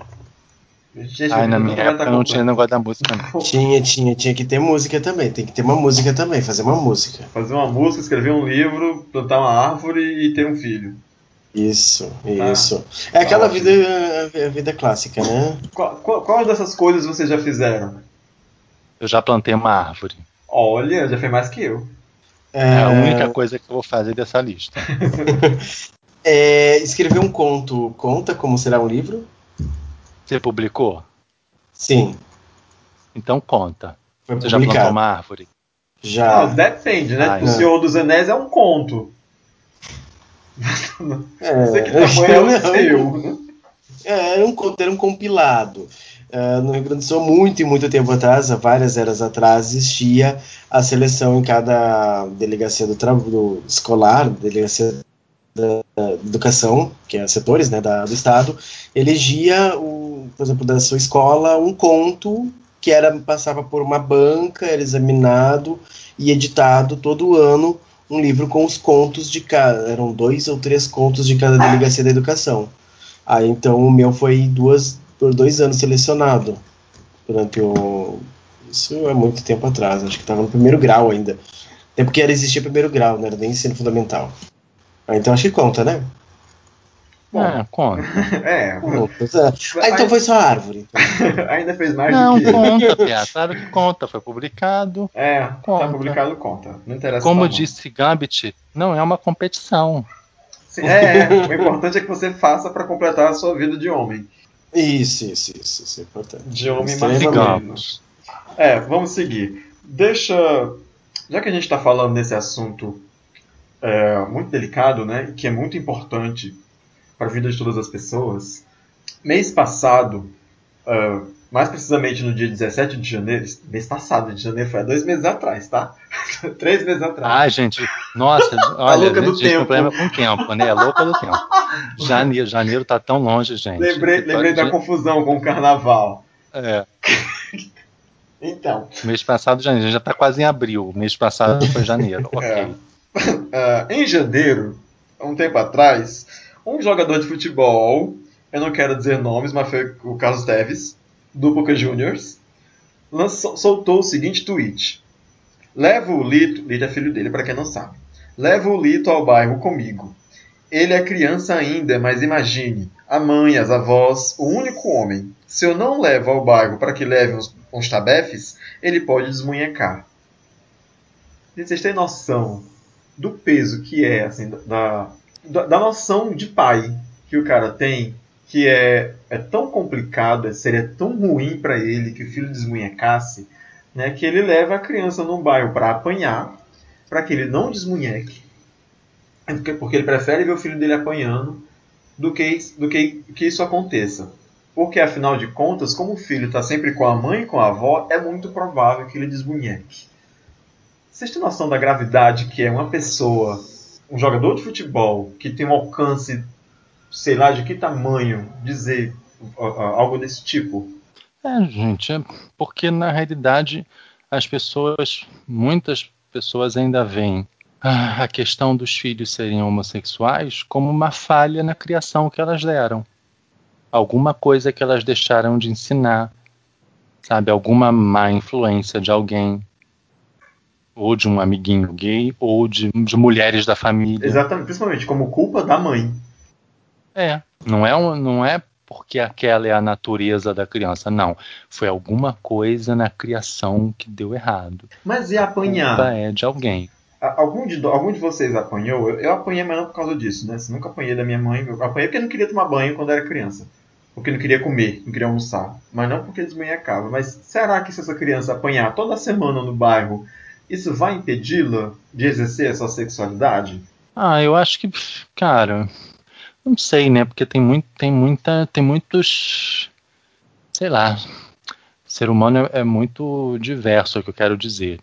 Gente, Ai, na minha época não tinha negócio da música. Não. Tinha, tinha, tinha que ter música também. Tem que ter uma música também, fazer uma música. Fazer uma música, escrever um livro, plantar uma árvore e ter um filho. Isso, ah, isso. é aquela vida, a vida clássica, né? Qual, qual, qual dessas coisas vocês já fizeram? Eu já plantei uma árvore. Olha, já fez mais que eu. É, é a única coisa que eu vou fazer dessa lista. [LAUGHS] é, escrever um conto conta como será um livro? Você publicou? Sim. Então conta. Foi Você já plantou uma árvore? Já. Ah, depende, né? Ah, o Senhor dos Anéis é um conto. É, [LAUGHS] não sei que tamanho é o seu. É, era um conto, era um compilado. Uh, no Rio Grande do Sul, muito e muito tempo atrás, há várias eras atrás, existia a seleção em cada delegacia do, do escolar, delegacia da, da, educação, que é setores né, da, do Estado, elegia, o, por exemplo, da sua escola, um conto que era passava por uma banca, era examinado e editado todo ano um livro com os contos de cada, eram dois ou três contos de cada delegacia da educação. Aí então o meu foi duas, por dois anos selecionado durante o. Isso é muito tempo atrás, acho que estava no primeiro grau ainda. Até porque era existia primeiro grau, não era nem ensino fundamental. Ah, então acho que conta, né? Bom, [LAUGHS] é, conta. é. Ah, então foi só árvore. [LAUGHS] Ainda fez mais não, do que. Não, conta. [LAUGHS] Claro que conta. Foi publicado. É, tá conta. tá publicado, conta. Não interessa. Como disse Gambit, não é uma competição. Sim, é, o importante é que você faça para completar a sua vida de homem. Isso, isso, isso, isso é importante. De homem masculino. É, vamos seguir. Deixa. Já que a gente está falando nesse assunto é, muito delicado, né? Que é muito importante para a vida de todas as pessoas. Mês passado, uh, mais precisamente no dia 17 de janeiro, mês passado de janeiro, foi há dois meses atrás, tá? [LAUGHS] Três meses atrás. Ah, gente, nossa, [LAUGHS] olha, louca do gente, tempo. problema com o tempo, né? É louca do tempo. [LAUGHS] Janeiro, janeiro tá tão longe, gente. Lembrei, lembrei da confusão com o carnaval. É. então. Mês passado, janeiro, já tá quase em abril. Mês passado foi janeiro, ok. É. Uh, em janeiro, um tempo atrás, um jogador de futebol, eu não quero dizer nomes, mas foi o Carlos Teves, do Boca Juniors, lançou, soltou o seguinte tweet. Leva o Lito, Lito é filho dele, para quem não sabe. Leva o Lito ao bairro comigo. Ele é criança ainda, mas imagine, a mãe, as avós, o único homem. Se eu não levo ao bairro para que leve uns, uns tabefes, ele pode desmunhecar. Vocês têm noção do peso que é, assim, da, da, noção de pai que o cara tem que é, é tão complicado, seria tão ruim para ele que o filho desmunhecasse, né, que ele leva a criança num bairro para apanhar, para que ele não desmunheque, porque ele prefere ver o filho dele apanhando do que, do que, que isso aconteça. Porque, afinal de contas, como o filho está sempre com a mãe e com a avó, é muito provável que ele desmunheque. Vocês têm noção da gravidade que é uma pessoa, um jogador de futebol, que tem um alcance sei lá de que tamanho dizer algo desse tipo? É, gente, é porque na realidade as pessoas, muitas pessoas ainda veem a questão dos filhos serem homossexuais como uma falha na criação que elas deram. Alguma coisa que elas deixaram de ensinar, sabe? Alguma má influência de alguém, ou de um amiguinho gay, ou de, de mulheres da família. Exatamente, principalmente como culpa da mãe. É, não é, um, não é porque aquela é a natureza da criança, não. Foi alguma coisa na criação que deu errado. Mas e apanhar? A é de alguém. Algum de, algum de vocês apanhou? Eu, eu apanhei, mas não por causa disso, né? nunca apanhei da minha mãe. Eu apanhei porque eu não queria tomar banho quando era criança. Porque não queria comer, não queria almoçar. Mas não porque desmanhacava. Mas será que se essa criança apanhar toda semana no bairro, isso vai impedi-la de exercer a sua sexualidade? Ah, eu acho que, cara, não sei, né? Porque tem muito, tem muita, tem muitos, sei lá. O ser humano é, é muito diverso, é o que eu quero dizer.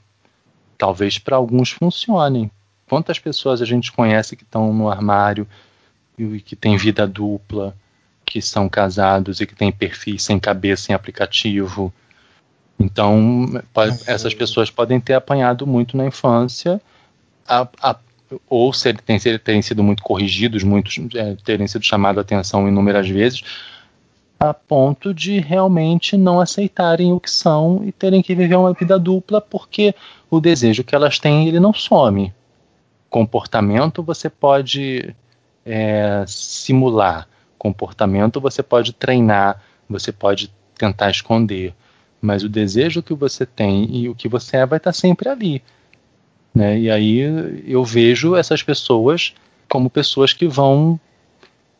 Talvez para alguns funcionem. Quantas pessoas a gente conhece que estão no armário e que têm vida dupla, que são casados e que têm perfis sem cabeça em aplicativo? Então, essas pessoas podem ter apanhado muito na infância a, a ou se terem, terem sido muito corrigidos, muitos é, terem sido chamados a atenção inúmeras vezes, a ponto de realmente não aceitarem o que são e terem que viver uma vida dupla porque o desejo que elas têm ele não some. Comportamento você pode é, simular, comportamento você pode treinar, você pode tentar esconder, mas o desejo que você tem e o que você é vai estar sempre ali. Né? E aí eu vejo essas pessoas como pessoas que vão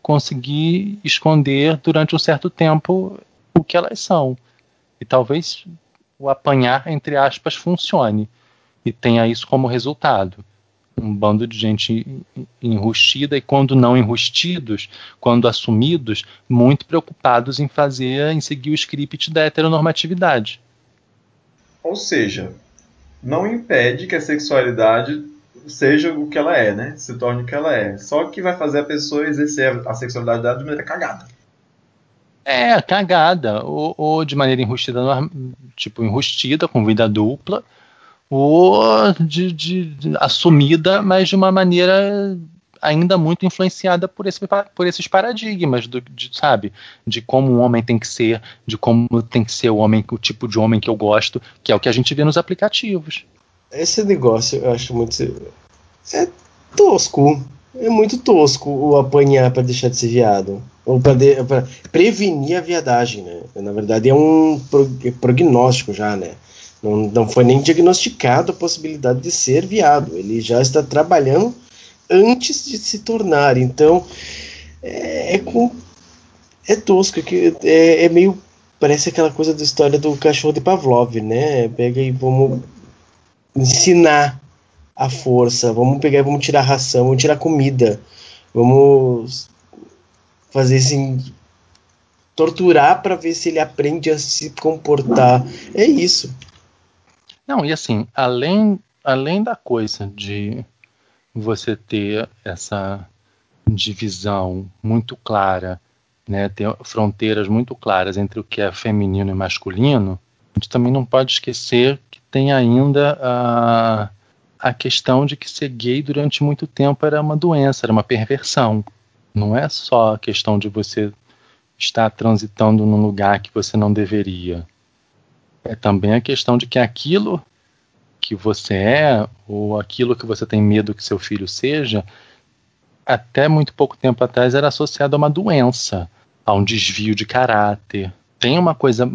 conseguir esconder durante um certo tempo o que elas são. E talvez o apanhar, entre aspas, funcione e tenha isso como resultado. Um bando de gente enrustida e, quando não enrustidos, quando assumidos, muito preocupados em fazer, em seguir o script da heteronormatividade. Ou seja, não impede que a sexualidade seja o que ela é, né? Se torne o que ela é. Só que vai fazer a pessoa exercer a sexualidade de maneira cagada. É, cagada. Ou, ou de maneira enrustida, tipo, enrustida, com vida dupla. Ou de, de, de, assumida, mas de uma maneira ainda muito influenciada por, esse, por esses paradigmas, do, de, sabe? De como um homem tem que ser, de como tem que ser o homem, o tipo de homem que eu gosto, que é o que a gente vê nos aplicativos. Esse negócio eu acho muito. É tosco. É muito tosco o apanhar para deixar de ser viado. Ou para de... prevenir a viadagem, né? Na verdade é um prognóstico já, né? Não, não foi nem diagnosticado a possibilidade de ser viado. Ele já está trabalhando antes de se tornar. Então, é, é, com, é tosco, que é, é, meio. Parece aquela coisa da história do cachorro de Pavlov, né? Pega e vamos ensinar a força, vamos pegar e vamos tirar ração, vamos tirar comida, vamos fazer assim torturar para ver se ele aprende a se comportar. É isso. Não, e assim, além além da coisa de você ter essa divisão muito clara, né, ter fronteiras muito claras entre o que é feminino e masculino, a gente também não pode esquecer que tem ainda a, a questão de que ser gay durante muito tempo era uma doença, era uma perversão. Não é só a questão de você estar transitando num lugar que você não deveria. É também a questão de que aquilo que você é, ou aquilo que você tem medo que seu filho seja, até muito pouco tempo atrás era associado a uma doença, a um desvio de caráter. Tem uma coisa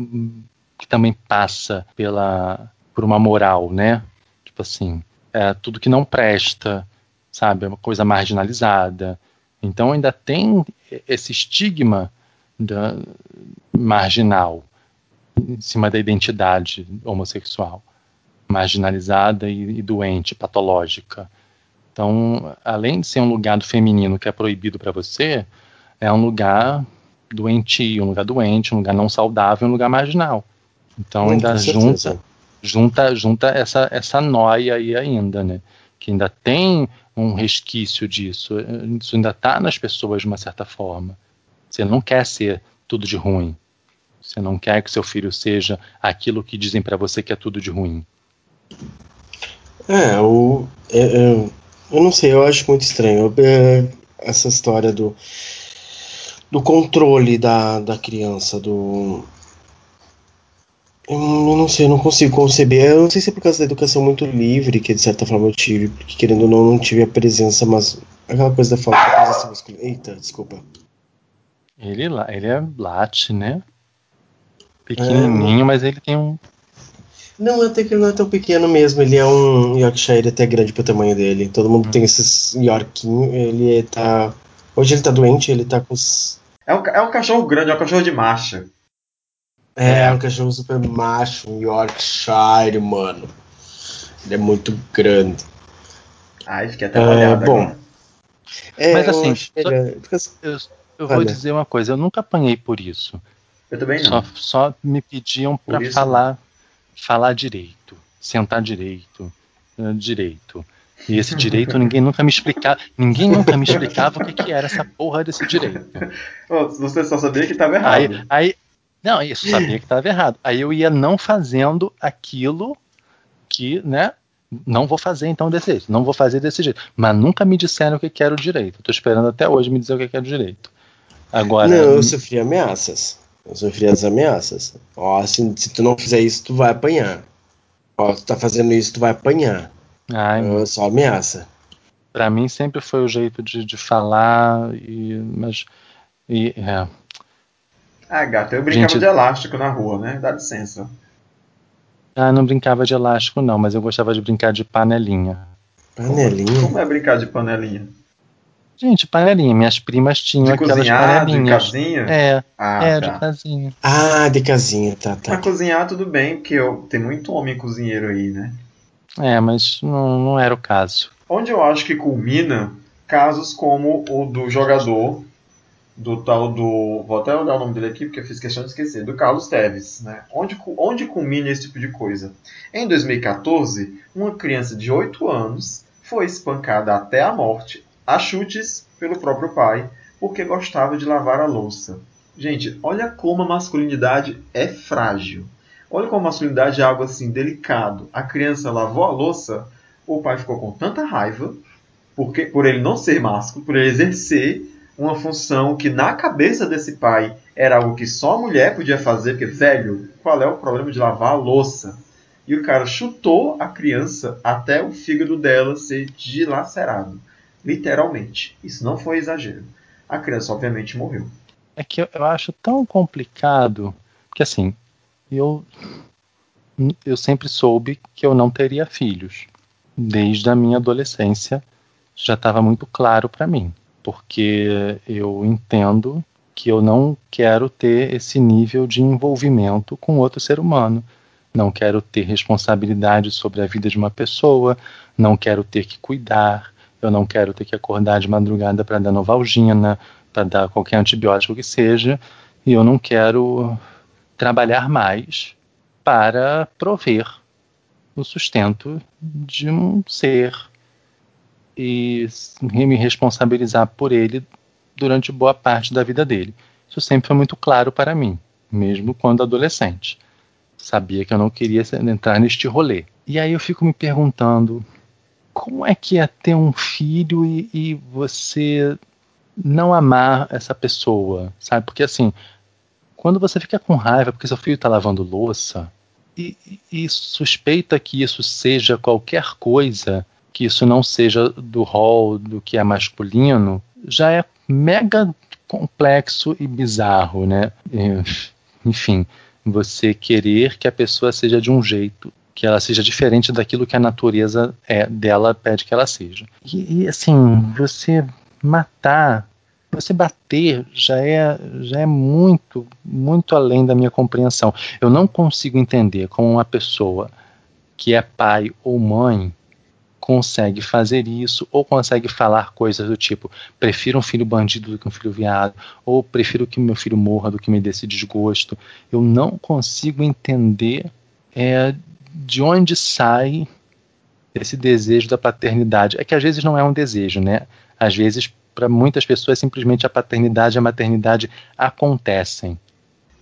que também passa pela por uma moral, né? Tipo assim, é tudo que não presta, sabe? É uma coisa marginalizada. Então ainda tem esse estigma da, marginal em cima da identidade homossexual, marginalizada e, e doente, patológica. Então, além de ser um lugar do feminino que é proibido para você, é um lugar doentio, um lugar doente, um lugar não saudável, um lugar marginal. Então ainda junta, junta, junta essa, essa noia aí ainda, né? Que ainda tem um resquício disso. Isso ainda está nas pessoas de uma certa forma. Você não quer ser tudo de ruim. Você não quer que seu filho seja aquilo que dizem para você que é tudo de ruim. É, o, é, é, eu não sei, eu acho muito estranho é, essa história do, do controle da, da criança, do. Eu não sei, eu não consigo conceber. Eu não sei se é por causa da educação muito livre, que de certa forma eu tive, porque querendo ou não, não tive a presença, mas aquela coisa da falta de presença masculina. Eita, desculpa. Ele, ele é late, né? Pequenininho, é, mas ele tem um. Não, até que ele não é tão pequeno mesmo. Ele é um Yorkshire até grande pro tamanho dele. Todo mundo hum. tem esses Yorkinho. Ele tá. Hoje ele tá doente, ele tá com os. É um, é um cachorro grande, é um cachorro de marcha. É, é um cachorro super macho, um Yorkshire, mano. Ele é muito grande. Ai, fiquei até molhado é, bom. É, Mas assim, só, eu, eu vou dizer uma coisa, eu nunca apanhei por isso. Eu também não. Só, só me pediam para falar, falar direito, sentar direito, uh, direito. E esse [LAUGHS] direito ninguém nunca me explicava, ninguém nunca me explicava o que, que era essa porra desse direito. [LAUGHS] Você só sabia que estava errado. Aí, aí, não, eu sabia que estava errado. Aí eu ia não fazendo aquilo que, né? Não vou fazer então desse jeito, não vou fazer desse jeito. Mas nunca me disseram o que, que era o direito. Estou esperando até hoje me dizer o que, que era o direito. Agora. Não, eu sofri ameaças. Eu sofri as ameaças. Ó, se, se tu não fizer isso, tu vai apanhar. Ó, tu tá fazendo isso, tu vai apanhar. Ai, eu, só ameaça. Pra mim sempre foi o jeito de, de falar, e, mas. E, é. Ah, gato, eu brincava Gente... de elástico na rua, né? Dá licença. Ah, não brincava de elástico, não, mas eu gostava de brincar de panelinha. Panelinha? Como é brincar de panelinha? Gente, panelinha. Minhas primas tinham de aquelas cozinhar, panelinhas. De casinha? É, ah, é tá. de casinha. Ah, de casinha, tá, tá. Pra cozinhar tudo bem, porque eu, tem muito homem cozinheiro aí, né? É, mas não, não era o caso. Onde eu acho que culmina casos como o do jogador, do tal do. Vou até olhar o nome dele aqui porque eu fiz questão de esquecer, do Carlos Teves. Né? Onde, onde culmina esse tipo de coisa? Em 2014, uma criança de 8 anos foi espancada até a morte a chutes pelo próprio pai, porque gostava de lavar a louça. Gente, olha como a masculinidade é frágil. Olha como a masculinidade é algo assim delicado. A criança lavou a louça, o pai ficou com tanta raiva porque por ele não ser másculo, por ele exercer uma função que na cabeça desse pai era algo que só a mulher podia fazer, porque velho, qual é o problema de lavar a louça? E o cara chutou a criança até o fígado dela ser dilacerado. Literalmente. Isso não foi exagero. A criança, obviamente, morreu. É que eu, eu acho tão complicado que, assim, eu, eu sempre soube que eu não teria filhos. Desde a minha adolescência já estava muito claro para mim, porque eu entendo que eu não quero ter esse nível de envolvimento com outro ser humano. não quero ter responsabilidade sobre a vida de uma pessoa, não quero ter que cuidar, eu não quero ter que acordar de madrugada para dar novalgina, para dar qualquer antibiótico que seja, e eu não quero trabalhar mais para prover o sustento de um ser e me responsabilizar por ele durante boa parte da vida dele. Isso sempre foi muito claro para mim, mesmo quando adolescente. Sabia que eu não queria entrar neste rolê. E aí eu fico me perguntando como é que é ter um filho e, e você não amar essa pessoa, sabe? Porque assim, quando você fica com raiva porque seu filho está lavando louça e, e suspeita que isso seja qualquer coisa que isso não seja do rol do que é masculino, já é mega complexo e bizarro, né? Enfim, você querer que a pessoa seja de um jeito, que ela seja diferente daquilo que a natureza é dela pede que ela seja. E, e assim, você matar, você bater já é já é muito muito além da minha compreensão. Eu não consigo entender como uma pessoa que é pai ou mãe consegue fazer isso, ou consegue falar coisas do tipo: prefiro um filho bandido do que um filho viado, ou prefiro que meu filho morra do que me dê esse desgosto. Eu não consigo entender é, de onde sai esse desejo da paternidade. É que às vezes não é um desejo, né? Às vezes, para muitas pessoas, simplesmente a paternidade e a maternidade acontecem.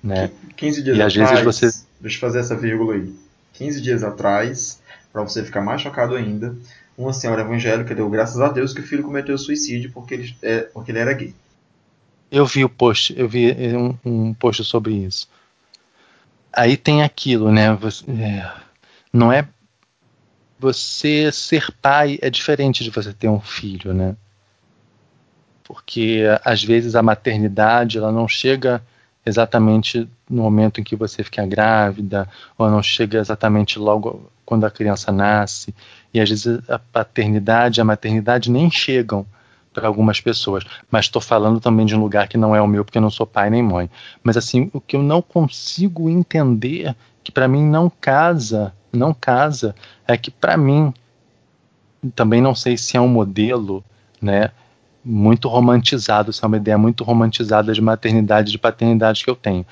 Né? 15 dias e às atrás, vezes você. Deixa eu fazer essa vírgula aí. 15 dias atrás, para você ficar mais chocado ainda, uma senhora evangélica deu graças a Deus que o filho cometeu suicídio porque ele, é, porque ele era gay. Eu vi o post, eu vi um, um post sobre isso. Aí tem aquilo, né? Você, é, não é você ser pai é diferente de você ter um filho, né? Porque às vezes a maternidade ela não chega exatamente no momento em que você fica grávida, ou não chega exatamente logo quando a criança nasce. E às vezes a paternidade e a maternidade nem chegam para algumas pessoas. Mas estou falando também de um lugar que não é o meu, porque eu não sou pai nem mãe. Mas assim, o que eu não consigo entender, que para mim não casa, não casa, é que para mim, também não sei se é um modelo, né? muito romantizado, se é uma ideia muito romantizada de maternidade de paternidade que eu tenho,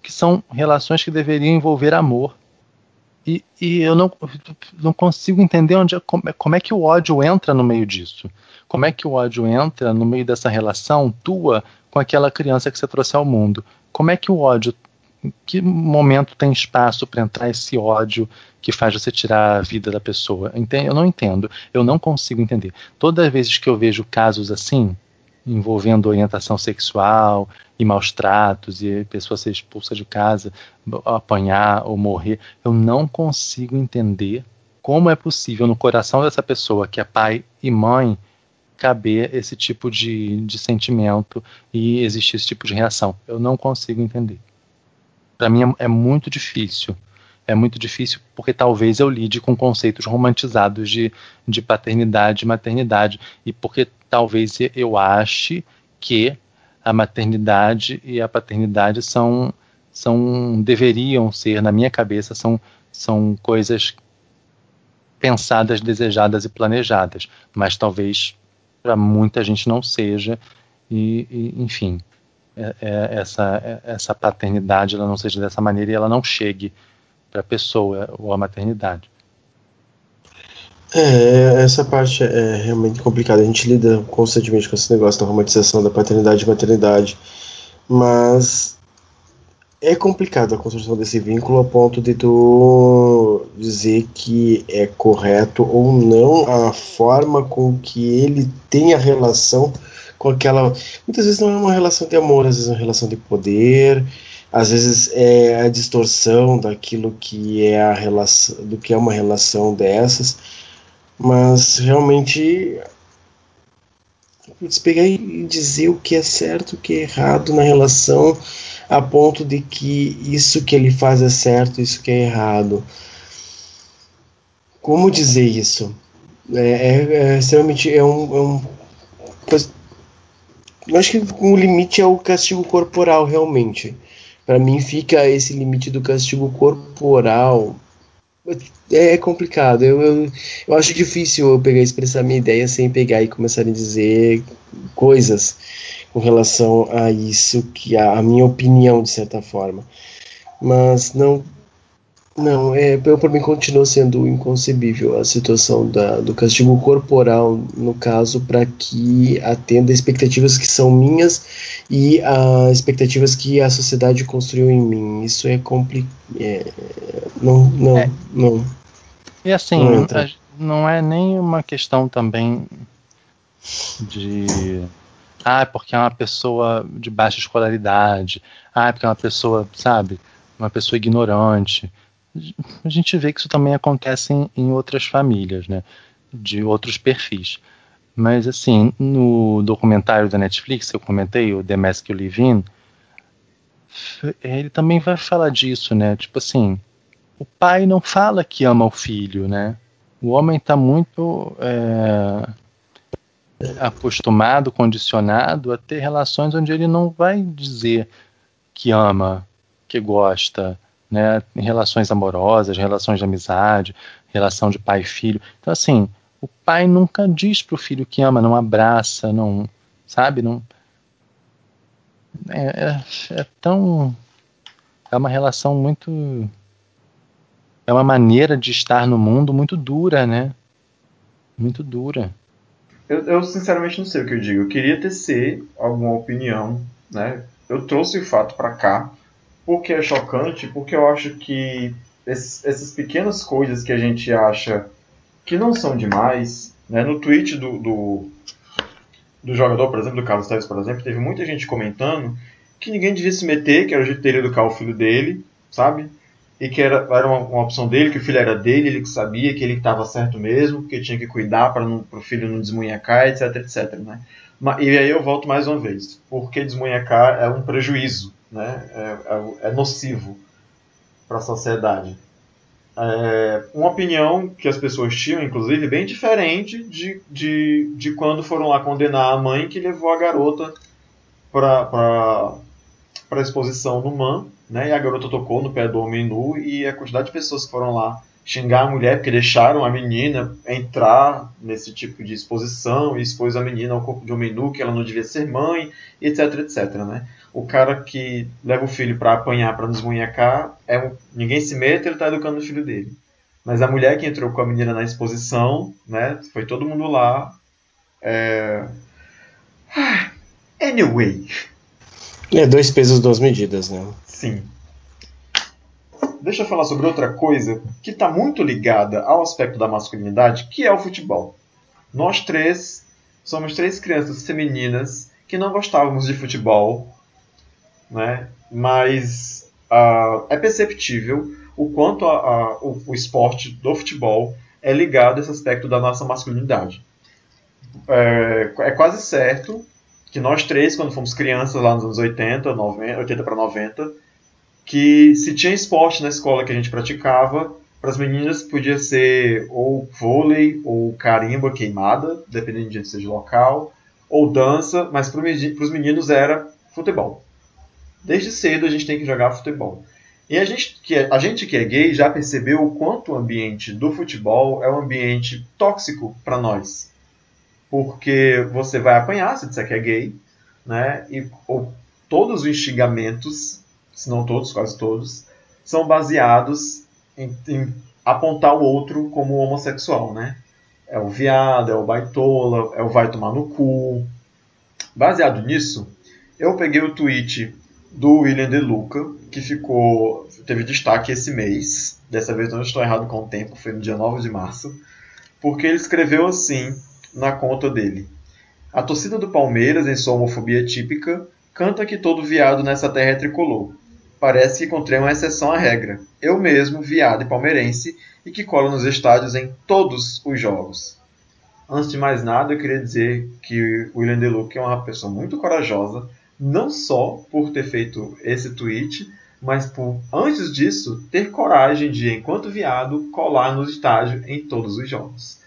que são relações que deveriam envolver amor. E, e eu não, não consigo entender onde, como, como é que o ódio entra no meio disso. Como é que o ódio entra no meio dessa relação tua com aquela criança que você trouxe ao mundo? Como é que o ódio em que momento tem espaço para entrar esse ódio que faz você tirar a vida da pessoa? Eu não entendo, eu não consigo entender. Todas as vezes que eu vejo casos assim, envolvendo orientação sexual e maus tratos e pessoa ser expulsa de casa, apanhar ou morrer, eu não consigo entender como é possível no coração dessa pessoa que é pai e mãe caber esse tipo de, de sentimento e existir esse tipo de reação. Eu não consigo entender para mim é, é, muito difícil. É muito difícil porque talvez eu lide com conceitos romantizados de, de paternidade e maternidade. E porque talvez eu ache que a maternidade e a paternidade são, são deveriam ser, na minha cabeça, são, são coisas pensadas, desejadas e planejadas. Mas talvez para muita gente não seja. E, e enfim, essa, é, essa paternidade ela não seja dessa maneira e ela não chegue para a pessoa ou a maternidade. É, essa parte é realmente complicada. A gente lida constantemente com esse negócio da romantização da paternidade e maternidade, mas é complicado a construção desse vínculo a ponto de tu dizer que é correto ou não a forma com que ele tem a relação com aquela. Muitas vezes não é uma relação de amor, às vezes é uma relação de poder, às vezes é a distorção daquilo que é a relação, do que é uma relação dessas, mas realmente pegar e dizer o que é certo, o que é errado na relação, a ponto de que isso que ele faz é certo, isso que é errado. Como dizer isso? É, é, é extremamente é um, é um eu acho que o limite é o castigo corporal, realmente. Para mim fica esse limite do castigo corporal é complicado. Eu, eu, eu, acho difícil eu pegar expressar minha ideia sem pegar e começar a dizer coisas com relação a isso, que a, a minha opinião, de certa forma. Mas não não, é, eu por mim continua sendo inconcebível a situação da, do castigo corporal, no caso, para que atenda expectativas que são minhas e a expectativas que a sociedade construiu em mim. Isso é complicado. É, não, não, é. não. E assim, não, não é nem uma questão também de ah, porque é uma pessoa de baixa escolaridade, ah, porque é uma pessoa, sabe, uma pessoa ignorante a gente vê que isso também acontece em, em outras famílias, né? De outros perfis. Mas, assim, no documentário da Netflix, eu comentei, o The Mask You Live In, ele também vai falar disso, né? Tipo assim, o pai não fala que ama o filho, né? O homem está muito é, acostumado, condicionado a ter relações onde ele não vai dizer que ama, que gosta, né, relações amorosas, relações de amizade, relação de pai e filho. Então, assim, o pai nunca diz para o filho que ama, não abraça, não, sabe, não. É, é, é tão. É uma relação muito. É uma maneira de estar no mundo muito dura, né? Muito dura. Eu, eu, sinceramente não sei o que eu digo. Eu queria tecer alguma opinião, né? Eu trouxe o fato para cá por que é chocante? Porque eu acho que esses, essas pequenas coisas que a gente acha que não são demais, né? no tweet do, do, do jogador, por exemplo, do Carlos Tevez, por exemplo, teve muita gente comentando que ninguém devia se meter, que era o jeito dele educar o filho dele, sabe? E que era, era uma, uma, opção dele, que o filho era dele, ele que sabia que ele estava certo mesmo, que tinha que cuidar para o filho não desmunhecar, etc, etc, né? E aí eu volto mais uma vez, porque desmunhecar é um prejuízo, né? é, é, é nocivo para a sociedade. É uma opinião que as pessoas tinham, inclusive, bem diferente de, de, de quando foram lá condenar a mãe que levou a garota para a exposição no MAN, né? e a garota tocou no pé do homem nu, e a quantidade de pessoas que foram lá xingar a mulher porque deixaram a menina entrar nesse tipo de exposição e expôs a menina ao corpo de homem nu, que ela não devia ser mãe, etc, etc, né? O cara que leva o filho para apanhar, para desmunhecar, é um, ninguém se mete, ele está educando o filho dele. Mas a mulher que entrou com a menina na exposição, né? Foi todo mundo lá. É... Anyway. É dois pesos, duas medidas, né? Sim deixa eu falar sobre outra coisa que está muito ligada ao aspecto da masculinidade, que é o futebol. Nós três somos três crianças femininas que não gostávamos de futebol, né? mas uh, é perceptível o quanto a, a, o, o, esporte do futebol é ligado a esse aspecto da nossa masculinidade. É, é quase certo que nós três, quando fomos crianças lá nos anos 80, 90, 80 para 90, que se tinha esporte na escola que a gente praticava, para as meninas podia ser ou vôlei ou carimba queimada, dependendo de onde seja local, ou dança, mas para os meninos era futebol. Desde cedo a gente tem que jogar futebol. E a gente, que é, a gente que é gay já percebeu o quanto o ambiente do futebol é um ambiente tóxico para nós. Porque você vai apanhar se disser que é gay, né? E ou, todos os instigamentos se não todos, quase todos, são baseados em, em apontar o outro como homossexual, né? É o viado, é o baitola, é o vai tomar no cu. Baseado nisso, eu peguei o tweet do William De Luca, que ficou teve destaque esse mês. Dessa vez não estou errado com o tempo, foi no dia 9 de março. Porque ele escreveu assim na conta dele: A torcida do Palmeiras, em sua homofobia típica, canta que todo viado nessa terra é tricolor parece que encontrei uma exceção à regra. Eu mesmo, viado e palmeirense, e que colo nos estádios em todos os jogos. Antes de mais nada, eu queria dizer que o William DeLuca é uma pessoa muito corajosa, não só por ter feito esse tweet, mas por, antes disso, ter coragem de, enquanto viado, colar no estádio em todos os jogos.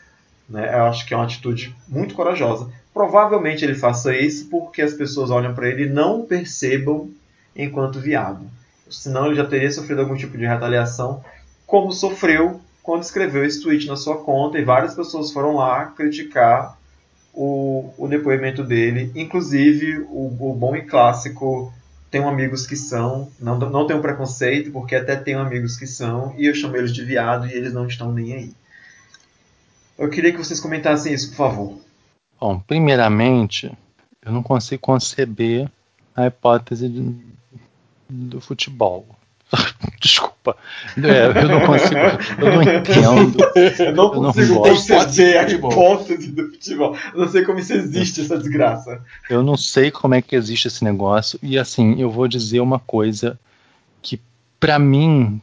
Né? Eu acho que é uma atitude muito corajosa. Provavelmente ele faça isso porque as pessoas olham para ele e não percebam enquanto viado senão ele já teria sofrido algum tipo de retaliação, como sofreu quando escreveu esse tweet na sua conta e várias pessoas foram lá criticar o, o depoimento dele, inclusive o, o bom e clássico tenho amigos que são, não, não tenho preconceito, porque até tenho amigos que são, e eu chamo eles de viado e eles não estão nem aí. Eu queria que vocês comentassem isso, por favor. Bom, primeiramente, eu não consigo conceber a hipótese de, do futebol. [LAUGHS] Desculpa. É, eu não consigo. Eu não entendo. Eu não consigo eu não conceber a hipótese do futebol. Eu não sei como isso existe, essa desgraça. Eu não sei como é que existe esse negócio. E assim, eu vou dizer uma coisa que, para mim,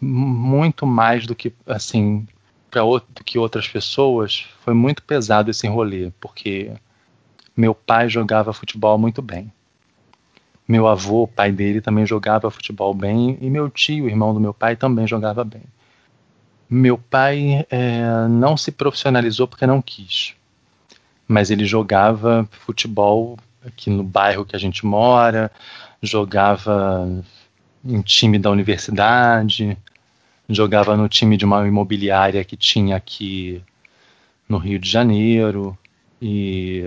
muito mais do que assim para do que outras pessoas, foi muito pesado esse rolê, porque meu pai jogava futebol muito bem. Meu avô, pai dele, também jogava futebol bem, e meu tio, irmão do meu pai, também jogava bem. Meu pai é, não se profissionalizou porque não quis, mas ele jogava futebol aqui no bairro que a gente mora, jogava em time da universidade, jogava no time de uma imobiliária que tinha aqui no Rio de Janeiro e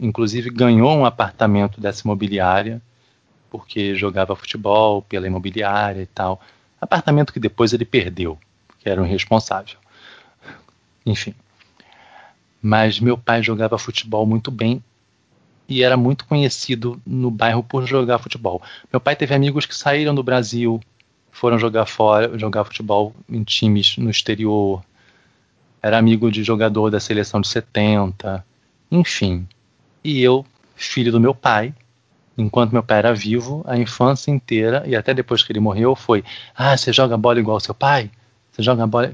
inclusive ganhou um apartamento dessa imobiliária porque jogava futebol pela imobiliária e tal. Apartamento que depois ele perdeu, que era um irresponsável. Enfim. Mas meu pai jogava futebol muito bem e era muito conhecido no bairro por jogar futebol. Meu pai teve amigos que saíram do Brasil, foram jogar fora, jogar futebol em times no exterior. Era amigo de jogador da seleção de 70, enfim. E eu, filho do meu pai, enquanto meu pai era vivo, a infância inteira e até depois que ele morreu foi: "Ah, você joga bola igual seu pai? Você joga bola?"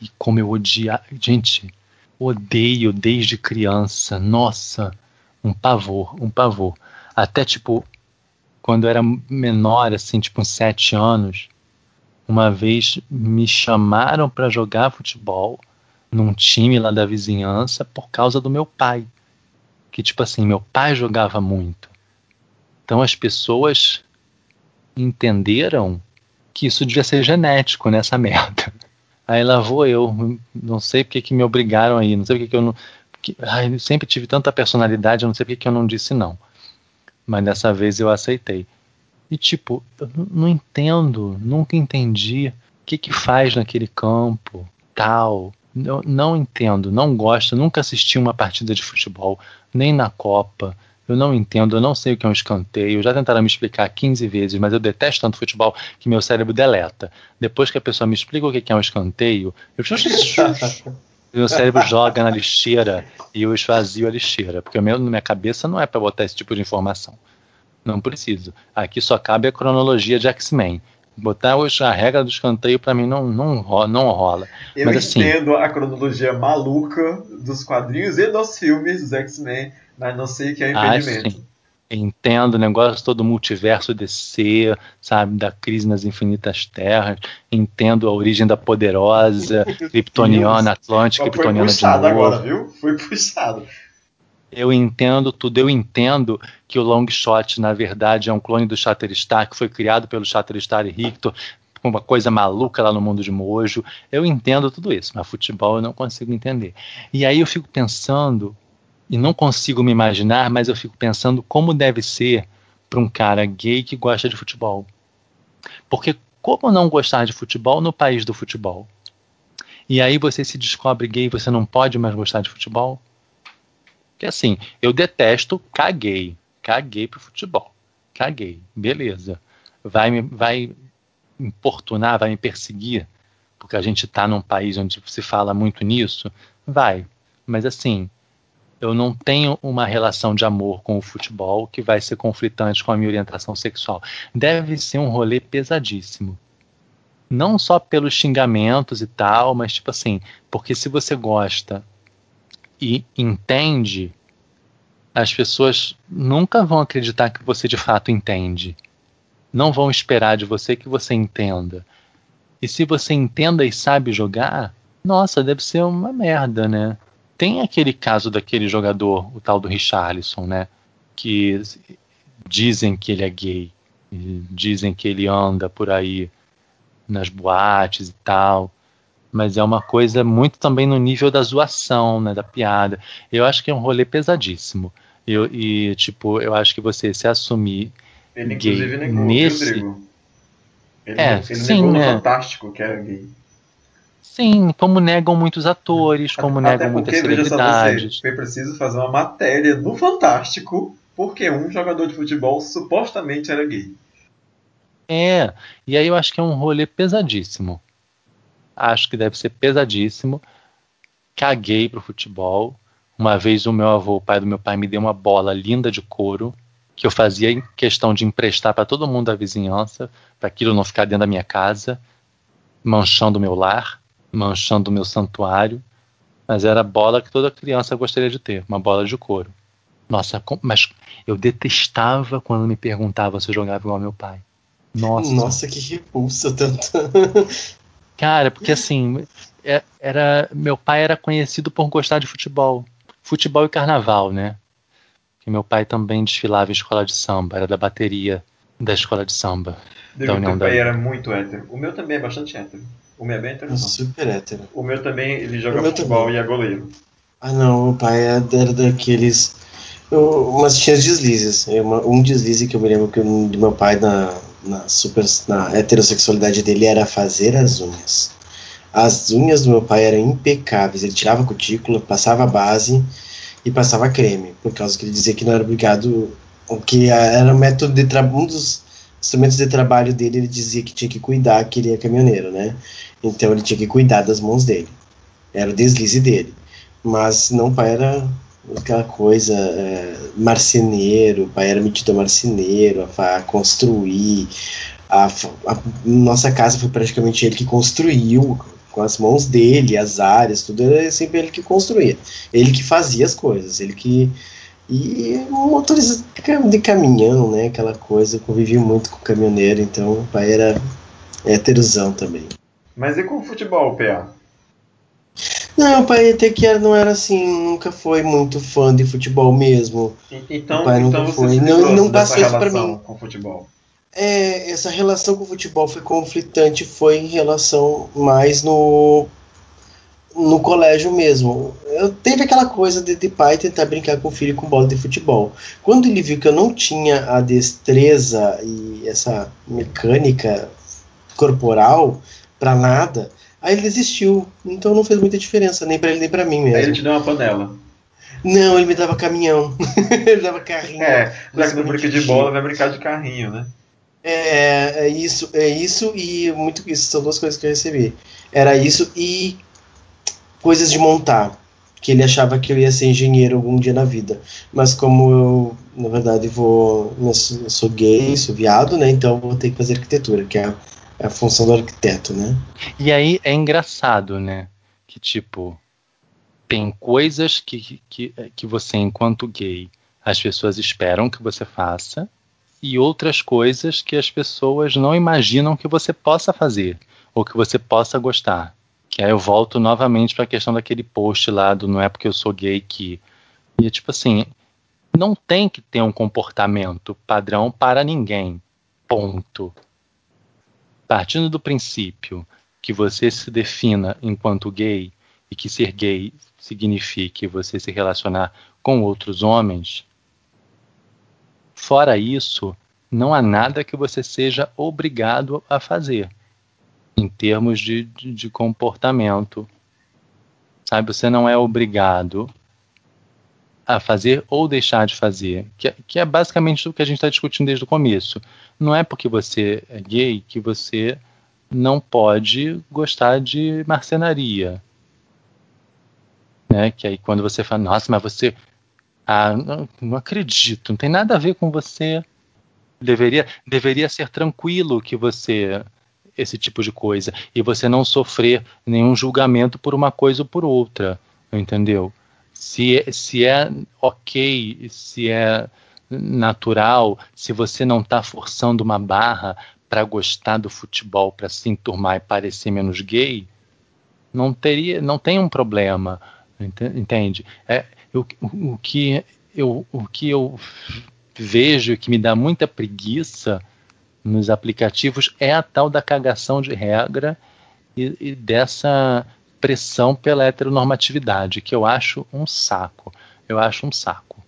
E como eu odia, gente, odeio desde criança. Nossa, um pavor, um pavor. Até tipo quando eu era menor, assim, tipo uns sete anos, uma vez me chamaram para jogar futebol num time lá da vizinhança por causa do meu pai. Que tipo assim, meu pai jogava muito. Então as pessoas entenderam que isso devia ser genético nessa [LAUGHS] merda. Aí lá vou eu, não sei porque que me obrigaram aí, não sei porque que eu não. Porque, ai, eu sempre tive tanta personalidade, eu não sei porque que eu não disse não. Mas dessa vez eu aceitei. E tipo, eu não entendo, nunca entendi o que que faz naquele campo, tal. Eu não entendo, não gosto, nunca assisti uma partida de futebol, nem na Copa. Eu não entendo, eu não sei o que é um escanteio. Já tentaram me explicar 15 vezes, mas eu detesto tanto futebol que meu cérebro deleta. Depois que a pessoa me explica o que é um escanteio, eu [LAUGHS] meu cérebro joga na lixeira e eu esvazio a lixeira, porque na minha cabeça não é para botar esse tipo de informação. Não preciso. Aqui só cabe a cronologia de X-Men. Botar hoje a regra do escanteio para mim não, não, rola, não rola. Eu mas, assim, entendo a cronologia maluca dos quadrinhos e dos filmes dos X-Men, mas não sei o que é ah, impedimento. Ah, Entendo o negócio todo multiverso DC, sabe, da crise nas infinitas terras. Entendo a origem da poderosa, [LAUGHS] Kryptoniana, Atlântica, Kryptoniana de novo. agora, viu? Foi puxado. Eu entendo tudo, eu entendo que o Longshot, na verdade, é um clone do Shatterstar, que foi criado pelo Shatterstar e Rictor, uma coisa maluca lá no mundo de Mojo. Eu entendo tudo isso, mas futebol eu não consigo entender. E aí eu fico pensando, e não consigo me imaginar, mas eu fico pensando como deve ser para um cara gay que gosta de futebol. Porque como não gostar de futebol no país do futebol? E aí você se descobre gay e você não pode mais gostar de futebol? Que assim, eu detesto, caguei. Caguei pro futebol. Caguei. Beleza. Vai me vai importunar, vai me perseguir, porque a gente está num país onde se fala muito nisso? Vai. Mas assim, eu não tenho uma relação de amor com o futebol que vai ser conflitante com a minha orientação sexual. Deve ser um rolê pesadíssimo. Não só pelos xingamentos e tal, mas tipo assim, porque se você gosta e entende, as pessoas nunca vão acreditar que você de fato entende. Não vão esperar de você que você entenda. E se você entenda e sabe jogar, nossa, deve ser uma merda, né? Tem aquele caso daquele jogador, o tal do Richarlison, né? Que dizem que ele é gay, dizem que ele anda por aí nas boates e tal. mas é uma coisa muito também no nível da zoação, né, da piada. Eu acho que é um rolê pesadíssimo. Eu, e, tipo, eu acho que você se assumir Ele gay inclusive negou, nesse... Ele, É, ele sim, negou né? Fantástico que era gay. Sim, como negam muitos atores, como Até negam muitas porque, só você, celebridades. foi preciso fazer uma matéria no Fantástico porque um jogador de futebol supostamente era gay. É, e aí eu acho que é um rolê pesadíssimo. Acho que deve ser pesadíssimo. Caguei pro futebol. Uma vez o meu avô, o pai do meu pai, me deu uma bola linda de couro que eu fazia em questão de emprestar para todo mundo da vizinhança, para aquilo não ficar dentro da minha casa, manchando o meu lar, manchando o meu santuário. Mas era a bola que toda criança gostaria de ter, uma bola de couro. Nossa, mas eu detestava quando me perguntavam se eu jogava igual ao meu pai. Nossa. Nossa, que repulsa tanto. [LAUGHS] Cara, porque assim, é- era meu pai era conhecido por gostar de futebol, futebol e carnaval, né? Porque meu pai também desfilava em escola de samba, era da bateria da escola de samba. Digo, União teu da pai era muito hétero. O meu também é bastante hétero. O meu é bem hétero. Super hétero. O meu também, ele joga futebol também. e é goleiro. Ah não, o pai era daqueles. eu- Umas tinha deslizes. É uma- Um deslize que eu me lembro que eu- meu pai na, na, super, na heterossexualidade dele era fazer as unhas. As unhas do meu pai eram impecáveis. Ele tirava a cutícula, passava base e passava creme, por causa que ele dizia que não era obrigado. O que era o método de trabalho. Um dos instrumentos de trabalho dele, ele dizia que tinha que cuidar, que ele é caminhoneiro, né? Então ele tinha que cuidar das mãos dele. Era o deslize dele. Mas não, era aquela coisa é, marceneiro, o pai era metido a marceneiro, a, a construir. A, a nossa casa foi praticamente ele que construiu com as mãos dele, as áreas, tudo era sempre ele que construía. Ele que fazia as coisas, ele que. E motorista de caminhão, né? Aquela coisa, eu convivi muito com caminhoneiro, então o pai era héterozão também. Mas e com o futebol, PA? Não, o pai até que era- não era assim, nunca foi muito fã de futebol mesmo. Então, O pai nunca então você foi. Não- não passou isso pra relação mim. com o futebol. É, essa relação com o futebol foi conflitante, foi em relação mais no no colégio mesmo. Eu teve aquela coisa de, de pai tentar brincar com o filho com bola de futebol. Quando ele viu que eu não tinha a destreza e essa mecânica corporal pra nada, aí ele desistiu. Então não fez muita diferença nem pra ele nem pra mim mesmo. Aí ele te deu uma panela. Não, ele me dava caminhão. [LAUGHS] ele dava carrinho. É, já que não brinca de bola, vai brincar de carrinho, né? É, é isso, é isso e muito isso são duas coisas que eu recebi. Era isso e coisas de montar, que ele achava que eu ia ser engenheiro algum dia na vida. Mas como eu, na verdade, vou, eu sou, gay, sou viado, né? Então vou ter que fazer arquitetura, que é é a função do arquiteto, né? E aí é engraçado, né? Que tipo, tem coisas que, que, que você, enquanto gay, as pessoas esperam que você faça, e outras coisas que as pessoas não imaginam que você possa fazer, ou que você possa gostar. Que aí eu volto novamente para a questão daquele post lá do Não é porque eu sou gay que. E tipo assim, não tem que ter um comportamento padrão para ninguém. Ponto. Partindo do princípio que você se defina enquanto gay e que ser gay signifique você se relacionar com outros homens, fora isso, não há nada que você seja obrigado a fazer em termos de, de, de comportamento. Sabe, você não é obrigado a fazer ou deixar de fazer, que, é- que é basicamente o que a gente está discutindo desde o começo. Não é porque você é gay que você não pode gostar de marcenaria. Né? Que aí quando você fala, nossa, mas você. Ah, não, não acredito, não tem nada a ver com você. Deveria, deveria ser tranquilo que você. Esse tipo de coisa. E você não sofrer nenhum julgamento por uma coisa ou por outra. Entendeu? Se, é- se é ok, se é natural, se você não está forçando uma barra para gostar do futebol, para se enturmar e parecer menos gay, não teria, não tem um problema, ente- entende? É, o, o, o que eu, o que eu vejo que me dá muita preguiça nos aplicativos é a tal da cagação de regra e, e dessa pressão pela heteronormatividade, que eu acho um saco. Eu acho um saco.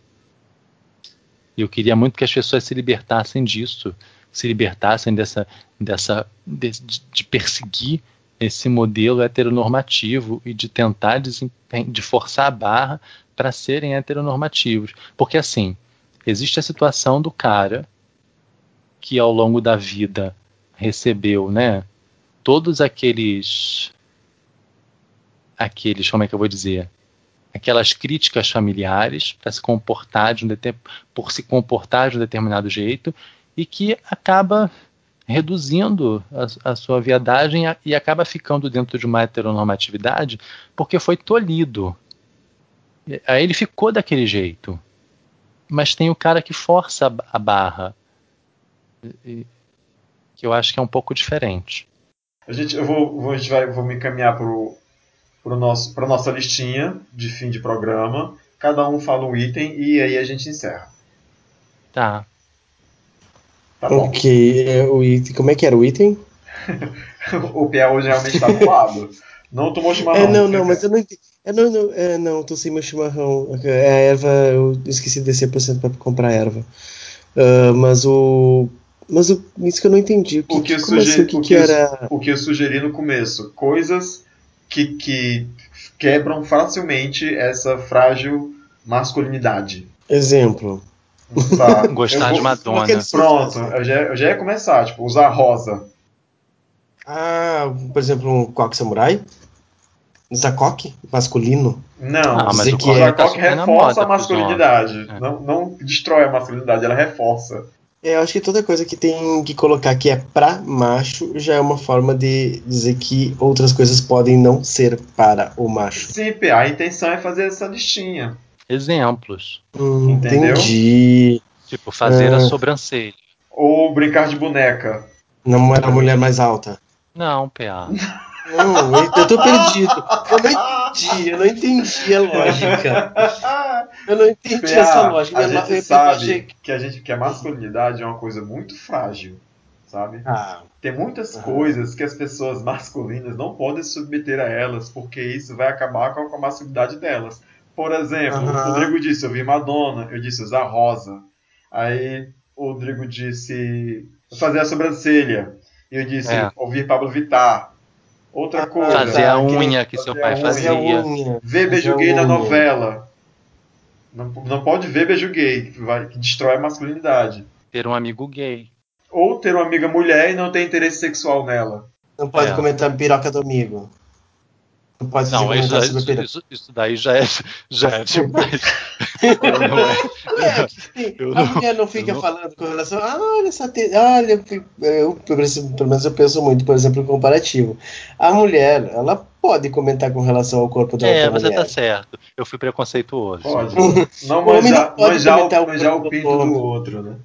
E eu queria muito que as pessoas se libertassem disso, se libertassem dessa, dessa de, de perseguir esse modelo heteronormativo e de tentar de forçar a barra para serem heteronormativos. Porque assim, existe a situação do cara que ao longo da vida recebeu, né, todos aqueles aqueles, como é que eu vou dizer, aquelas críticas familiares para se comportar de um por se comportar de um determinado jeito e que acaba reduzindo a, a sua viadagem e acaba ficando dentro de uma heteronormatividade porque foi tolhido. Aí ele ficou daquele jeito. Mas tem o cara que força a, a barra. E, que eu acho que é um pouco diferente. A gente, eu vou, a gente vai, vou me encaminhar para para para nossa listinha de fim de programa. Cada um fala um item e aí a gente encerra. Tá. Tá bom. Ok, é, o item, como é que era o item? [LAUGHS] o Pia hoje realmente está lado. Não tomou chimarrão. É, não, não, mas eu não entendi. É, não, não, é, não, tô sem meu chimarrão. É a erva, eu esqueci de descer por para comprar erva. Uh, mas o. Mas o, isso que eu não entendi. O que, o que, sugeri, assim, o que, o que, que era... o que eu sugeri no começo? Coisas que, que quebram facilmente essa frágil masculinidade. Exemplo. Tá. [LAUGHS] Gostar vou, de Madonna. Pronto, eu já, eu já ia começar, tipo, usar rosa. Ah, por exemplo, um coque samurai? Usar coque masculino? Não, ah, mas o que usar coque tá reforça a masculinidade. É. Não, não destrói a masculinidade, ela reforça. É, eu acho que toda coisa que tem que colocar que é pra macho já é uma forma de dizer que outras coisas podem não ser para o macho. Sim, a intenção é fazer essa listinha. Exemplos. Hum, entendi. Tipo, fazer a ah. sobrancelha. Ou brincar de boneca. Não era a mulher mais alta. Não, PA. Não, eu tô perdido. Eu não entendi, eu não entendi a lógica. [LAUGHS] Eu não entendi PA, essa lógica. A gente sabe que a, gente, que a masculinidade é uma coisa muito frágil, sabe? Ah. Tem muitas ah. coisas que as pessoas masculinas não podem submeter a elas, porque isso vai acabar com a masculinidade delas. Por exemplo, o Rodrigo disse, eu vi Madonna, eu disse usar rosa. Aí o Rodrigo disse fazer a sobrancelha. E eu disse é. ouvir Pablo Vittar. Outra coisa. Fazer a unha que, que seu pai fazia. Ver beijo gay na novela. Não, não pode ver beijo gay, que, vai, que destrói a masculinidade. Ter um amigo gay. Ou ter uma amiga mulher e não ter interesse sexual nela. Não pode é. comentar piroca do amigo. Não pode não, isso, isso, isso, isso, daí já é, já é demais. [LAUGHS] não é, eu a mulher não fica não... falando com relação ah, olha essa te... olha, eu, pelo menos eu penso muito, por exemplo, comparativo. A mulher, ela pode comentar com relação ao corpo dela. É, você tá certo. Eu fui preconceituoso. Pode. [LAUGHS] Não manjar, manjar, o, manjar o pinto do outro, né?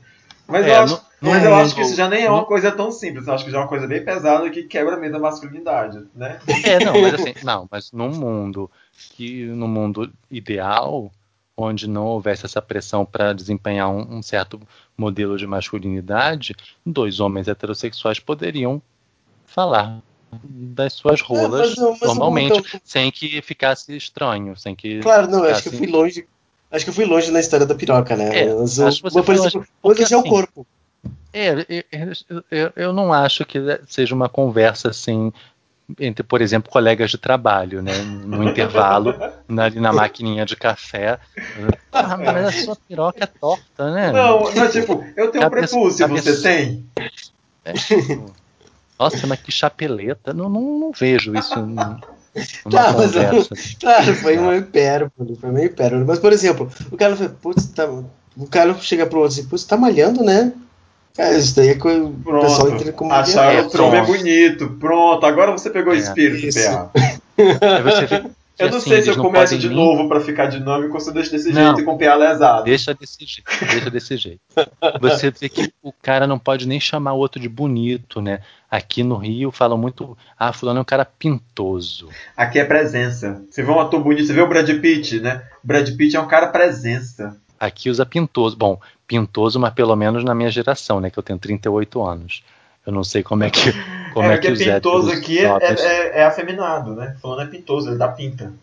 Mas é, eu acho, mas eu acho que isso já nem é uma coisa tão simples. Eu acho que já é uma coisa bem pesada que quebra mesmo a masculinidade, né? É, não, mas [LAUGHS] assim, não, mas num mundo que no mundo ideal, onde não houvesse essa pressão para desempenhar um, um, certo modelo de masculinidade, dois homens heterossexuais poderiam falar das suas rolas é, mas, mas normalmente, sem que ficasse estranho, sem que. Claro, não, ficasse... acho que eu fui longe Acho que eu fui longe na história da piroca, né? É, Mas, acho que você por exemplo, hoje assim, é o corpo. É, eu, eu, não acho que seja uma conversa assim entre, por exemplo, colegas de trabalho, né? No intervalo, [LAUGHS] na, ali na maquininha de café. Ah, mas a sua piroca é torta, né? Não, não, tipo, eu tenho cabeça, um prepúcio, cabeça, você tem? É, tipo, nossa, mas que chapeleta. Não, não, não vejo isso. [LAUGHS] Tá, mas, claro, foi uma hipérbole, foi uma hipérbole. Mas, por exemplo, o cara fala, putz, tá, o cara chega pro outro assim, putz, tá malhando, né? É, isso daí é com o pessoal entra como Acharam o Trump é bonito. Pronto, agora você pegou o é, espírito, PA. [LAUGHS] você vê eu não assim, sei se eu começo de nem... novo para ficar dinâmico ou se eu deixo desse não, jeito e com o PA lesado. Deixa desse jeito, deixa desse jeito. Você vê que o cara não pode nem chamar o outro de bonito, né? Aqui no Rio falam muito, ah, fulano é um cara pintoso. Aqui é presença. Você vê um ator bonito, você vê o Brad Pitt, né? O Brad Pitt é um cara presença. Aqui usa pintoso. Bom, pintoso, mas pelo menos na minha geração, né? Que eu tenho 38 anos. Eu não sei como é que [LAUGHS] Como é, é, que porque os pintoso aqui é, jovens- é, é afeminado, né? Falando é pintoso, ele dá pinta.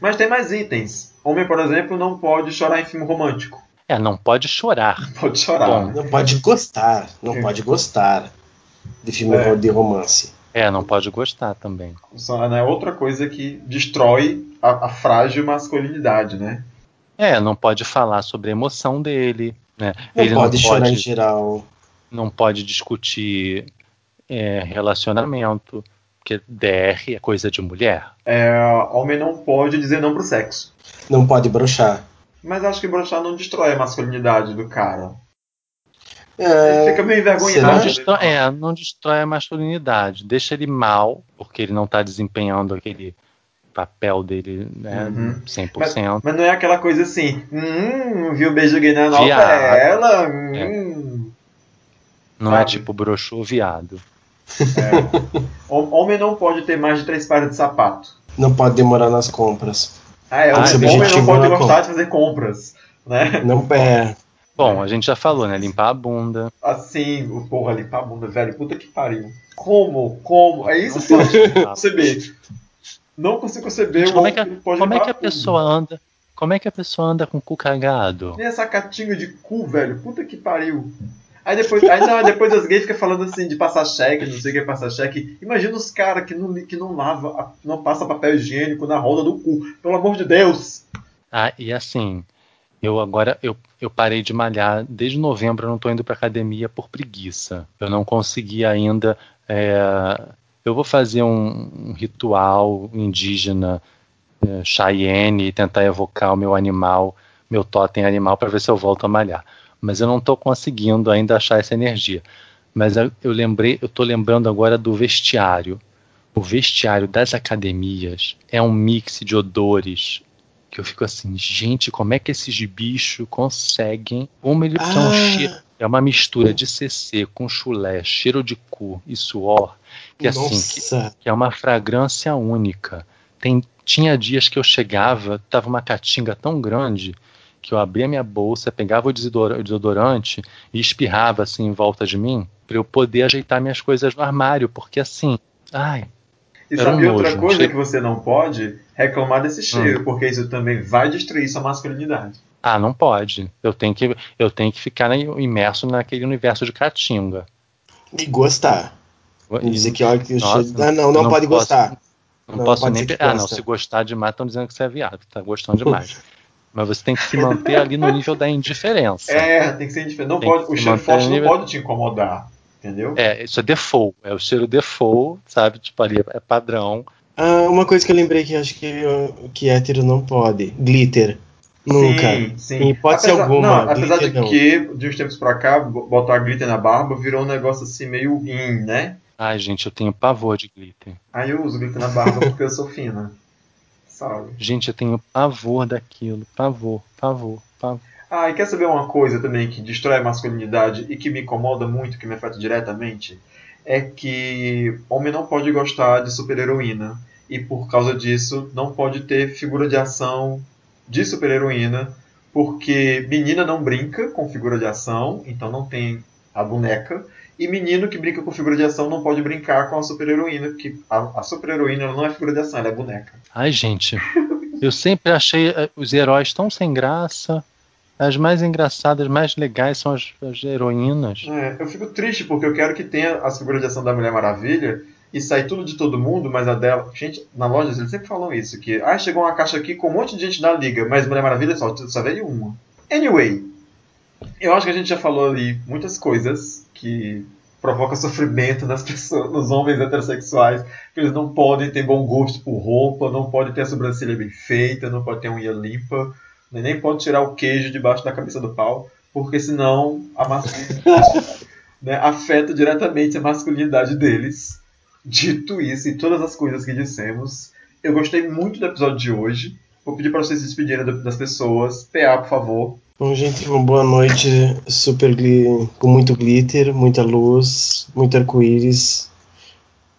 Mas tem mais itens. Homem, por exemplo, não pode chorar em filme romântico. É, não pode chorar. Pode chorar. Bom. né? Não pode gostar, não É. pode gostar de filme É. de romance. É, não pode gostar também. Só, né, outra coisa que destrói a, a frágil masculinidade, né? É, não pode falar sobre a emoção dele, né? Não Ele pode não chorar em pode, geral. não pode discutir é, relacionamento, porque DR é coisa de mulher. É, homem não pode dizer não pro sexo. Não pode brochar. Mas acho que brochar não destrói a masculinidade do cara. Ele É, fica meio Não envergonhado. Será? destrói, é, não destrói a masculinidade. Deixa ele mal, porque ele não está desempenhando aquele papel dele né, Uhum. 100%. Mas não é aquela coisa assim, hum, viu o beijo gay na nova Viado. ela, hum. não é sabe? tipo broxou viado. É. Hom- Homem não pode ter mais de três pares de sapato. não pode demorar nas compras. Ah, é, Ah, homem, esse homem não objetivo pode gostar compra. de fazer compras, né? Não é. Bom, a gente já falou, né? Limpar a bunda. Assim, o porra limpar a bunda, velho, puta que pariu. Como? Como? É isso que Não eu pode não consigo conceber. Conceber o Como é que, não pode como é que a bunda. pessoa anda? Como é que a pessoa anda com o cu cagado? Nem essa catinga de cu, velho. Puta que pariu. Aí depois, aí não, depois as gays ficam falando assim de passar cheque, não sei o que é passar cheque. Imagina os caras que não, que não lava, a- não passa papel higiênico na roda do cu. Pelo amor de Deus. Ah, e assim, eu agora eu, eu parei de malhar desde novembro, eu não tô indo pra academia por preguiça. Eu não consegui ainda. é, eu vou fazer um, um ritual indígena é, Cheyenne e tentar evocar o meu animal, meu totem animal, para ver se eu volto a malhar. Mas eu não tô conseguindo ainda achar essa energia. Mas eu, eu lembrei, eu tô lembrando agora do vestiário. O vestiário das academias é um mix de odores que eu fico assim, gente, como é que esses bichos conseguem? Como ele que é um Ah. cheiro, é uma mistura de CC com chulé, cheiro de cu e suor, que assim, que, que é uma fragrância única. Tem, tinha dias que eu chegava, tava uma catinga tão grande que eu abria minha bolsa, pegava o desodor- o desodorante e espirrava assim em volta de mim para eu poder ajeitar minhas coisas no armário, porque assim, ai, E Era sabe um outra nojo, coisa cheiro. que você não pode? Reclamar desse cheiro, porque isso também vai destruir sua masculinidade. Ah, não pode. Eu tenho que, eu tenho que ficar imerso naquele universo de Caatinga. E gostar. E Dizer que, olha, que o Nossa, cheiro- Ah, não, não, não pode posso- gostar. não, não posso pode nem. Ah, não. Se gostar demais, estão dizendo que você é viado, tá gostando demais. [LAUGHS] Mas você tem que se manter ali no nível da indiferença. É, tem que ser indiferente. Não Tem pode, que o cheiro forte não nível- pode te incomodar. Entendeu? É, isso é default. É o cheiro default, sabe? Tipo, ali é padrão. Ah, uma coisa que eu lembrei que acho que, que hétero não pode. Glitter. Nunca. Sim, sim. Em hipótese apesar, alguma, Não, apesar de não. que, de uns tempos pra cá, bo- botar glitter na barba virou um negócio assim meio in, né? Ai, gente, eu tenho pavor de glitter. Aí eu uso glitter na barba porque eu sou fina. Sabe? Gente, eu tenho pavor daquilo. Pavor, pavor, pavor. Ah, e quer saber uma coisa também que destrói a masculinidade e que me incomoda muito, que me afeta diretamente? É que homem não pode gostar de super-heroína. E por causa disso, não pode ter figura de ação de super-heroína, porque menina não brinca com figura de ação, então não tem a boneca. E menino que brinca com figura de ação não pode brincar com a super-heroína, porque a, a super-heroína não é figura de ação, ela é boneca. Ai, gente, eu sempre achei eh, os heróis tão sem graça. As mais engraçadas, mais legais são as, as heroínas. É, eu fico triste porque eu quero que tenha as figuras de ação da Mulher Maravilha e sair tudo de todo mundo, mas a dela. Gente, na loja eles sempre falam isso: que ah, chegou uma caixa aqui com um monte de gente da liga, mas Mulher Maravilha só, só veio uma. Anyway, eu acho que a gente já falou ali muitas coisas que provocam [LAUGHS] sofrimento nas pessoas, nos homens heterossexuais, que eles não podem ter bom gosto por roupa, não podem ter a sobrancelha bem feita, não podem ter unha limpa, nem pode tirar o queijo debaixo da cabeça do pau, porque senão a masculinidade [LAUGHS] né, afeta diretamente a masculinidade deles. Dito isso e todas as coisas que dissemos, eu gostei muito do episódio de hoje. Vou pedir para vocês se despedirem da- das pessoas. PA, por favor. Bom, gente, uma boa noite super com muito glitter, muita luz, muito arco-íris,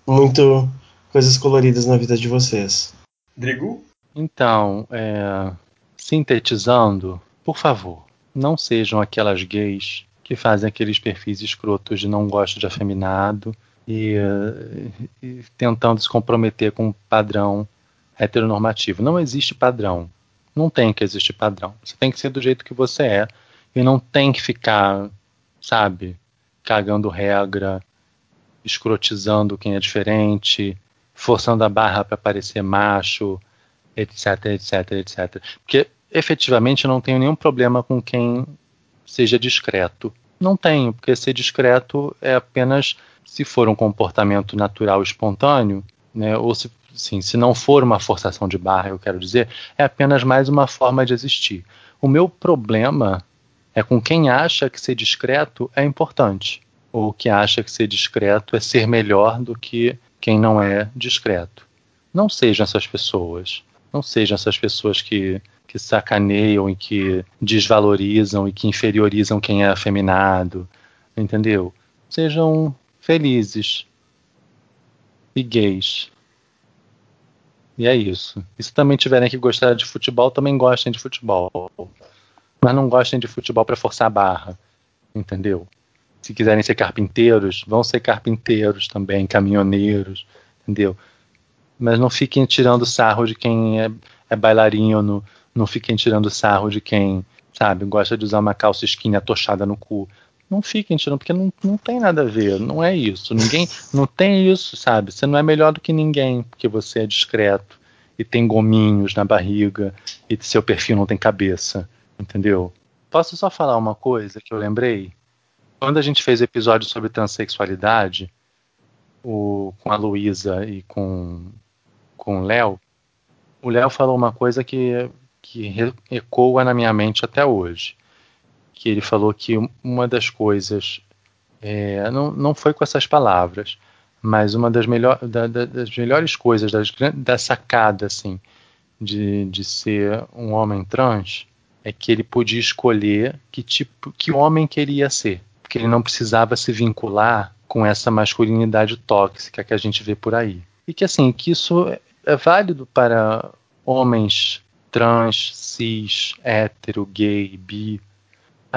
muito coisas coloridas na vida de vocês. Drigo? Então, é, sintetizando, por favor, não sejam aquelas gays que fazem aqueles perfis escrotos de não gosto de afeminado, e, e tentando se comprometer com um padrão heteronormativo. Não existe padrão. Não tem que existir padrão. Você tem que ser do jeito que você é e não tem que ficar, sabe, cagando regra, escrotizando quem é diferente, forçando a barra para parecer macho, etc, etc, etc. Porque efetivamente eu não tenho nenhum problema com quem seja discreto. Não tenho, porque ser discreto é apenas se for um comportamento natural espontâneo, né, ou se, sim, se não for uma forçação de barra, eu quero dizer, é apenas mais uma forma de existir. O meu problema é com quem acha que ser discreto é importante, ou que acha que ser discreto é ser melhor do que quem não é discreto. Não sejam essas pessoas. Não sejam essas pessoas que, que sacaneiam e que desvalorizam e que inferiorizam quem é afeminado. Entendeu? Sejam felizes e gays. E é isso. E se também tiverem que gostar de futebol, também gostem de futebol. Mas não gostem de futebol para forçar a barra. Entendeu? Se quiserem ser carpinteiros, vão ser carpinteiros também, caminhoneiros. Entendeu? Mas não fiquem tirando sarro de quem é, é bailarino, não fiquem tirando sarro de quem, sabe, gosta de usar uma calça skinny atochada no cu. Não fiquem tirando, porque não, não tem nada a ver, não é isso. Ninguém [LAUGHS] não tem isso, sabe? Você não é melhor do que ninguém, porque você é discreto e tem gominhos na barriga e seu perfil não tem cabeça, entendeu? Posso só falar uma coisa que eu lembrei? Quando a gente fez episódio sobre transexualidade, o, com a Luísa e com com o Léo, o Léo falou uma coisa que, que ecoa na minha mente até hoje. Que ele falou que uma das coisas, é, não, não foi com essas palavras, mas uma das, melhor, da, da, das melhores coisas, das, da sacada, assim, de, de ser um homem trans, é que ele podia escolher que tipo, que homem queria ser. Porque ele não precisava se vincular com essa masculinidade tóxica que a gente vê por aí. E que assim, que isso é válido para homens trans, cis, hétero, gay, bi.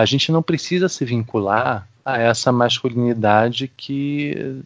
A gente não precisa se vincular a essa masculinidade que,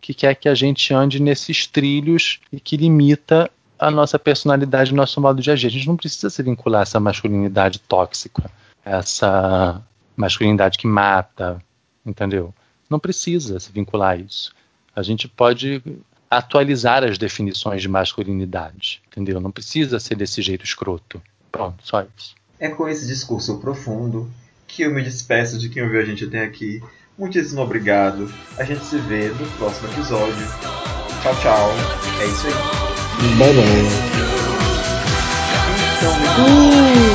que quer que a gente ande nesses trilhos e que limita a nossa personalidade, nosso modo de agir. A gente não precisa se vincular a essa masculinidade tóxica, essa masculinidade que mata, entendeu? Não precisa se vincular a isso. A gente pode atualizar as definições de masculinidade, entendeu? Não precisa ser desse jeito escroto. Pronto, só isso. É com esse discurso profundo que eu me despeço de quem ouviu a gente até aqui. Muitíssimo obrigado. A gente se vê no próximo episódio. Tchau, tchau. É isso aí. Bye, bye. Então, uh!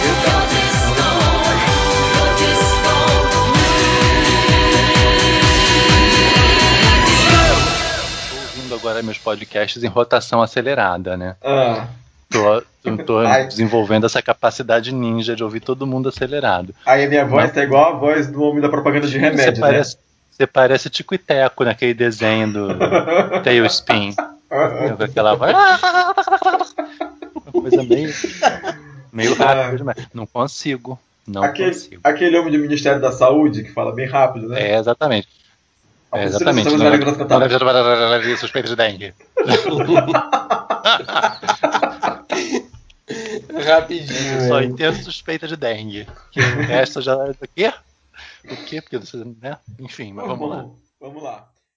agora meus podcasts em rotação acelerada, né? Ah. Tô, tô desenvolvendo essa capacidade ninja de ouvir todo mundo acelerado. Aí a minha voz Mas, tá igual a voz do homem da propaganda de remédio, você né? Parece, você parece Tico e Teco naquele desenho do Tailspin. Com aquela voz. Uma coisa meio, meio rápida demais. Não consigo. Não aquele, consigo. aquele homem do Ministério da Saúde que fala bem rápido, né? É, exatamente. É, exatamente. Suspeita de dengue. Rapidinho. Só entendo suspeita de dengue. Que o resto já. O quê? O quê? Porque você. Né? Enfim, mas vamos, vamos lá. Vamos lá.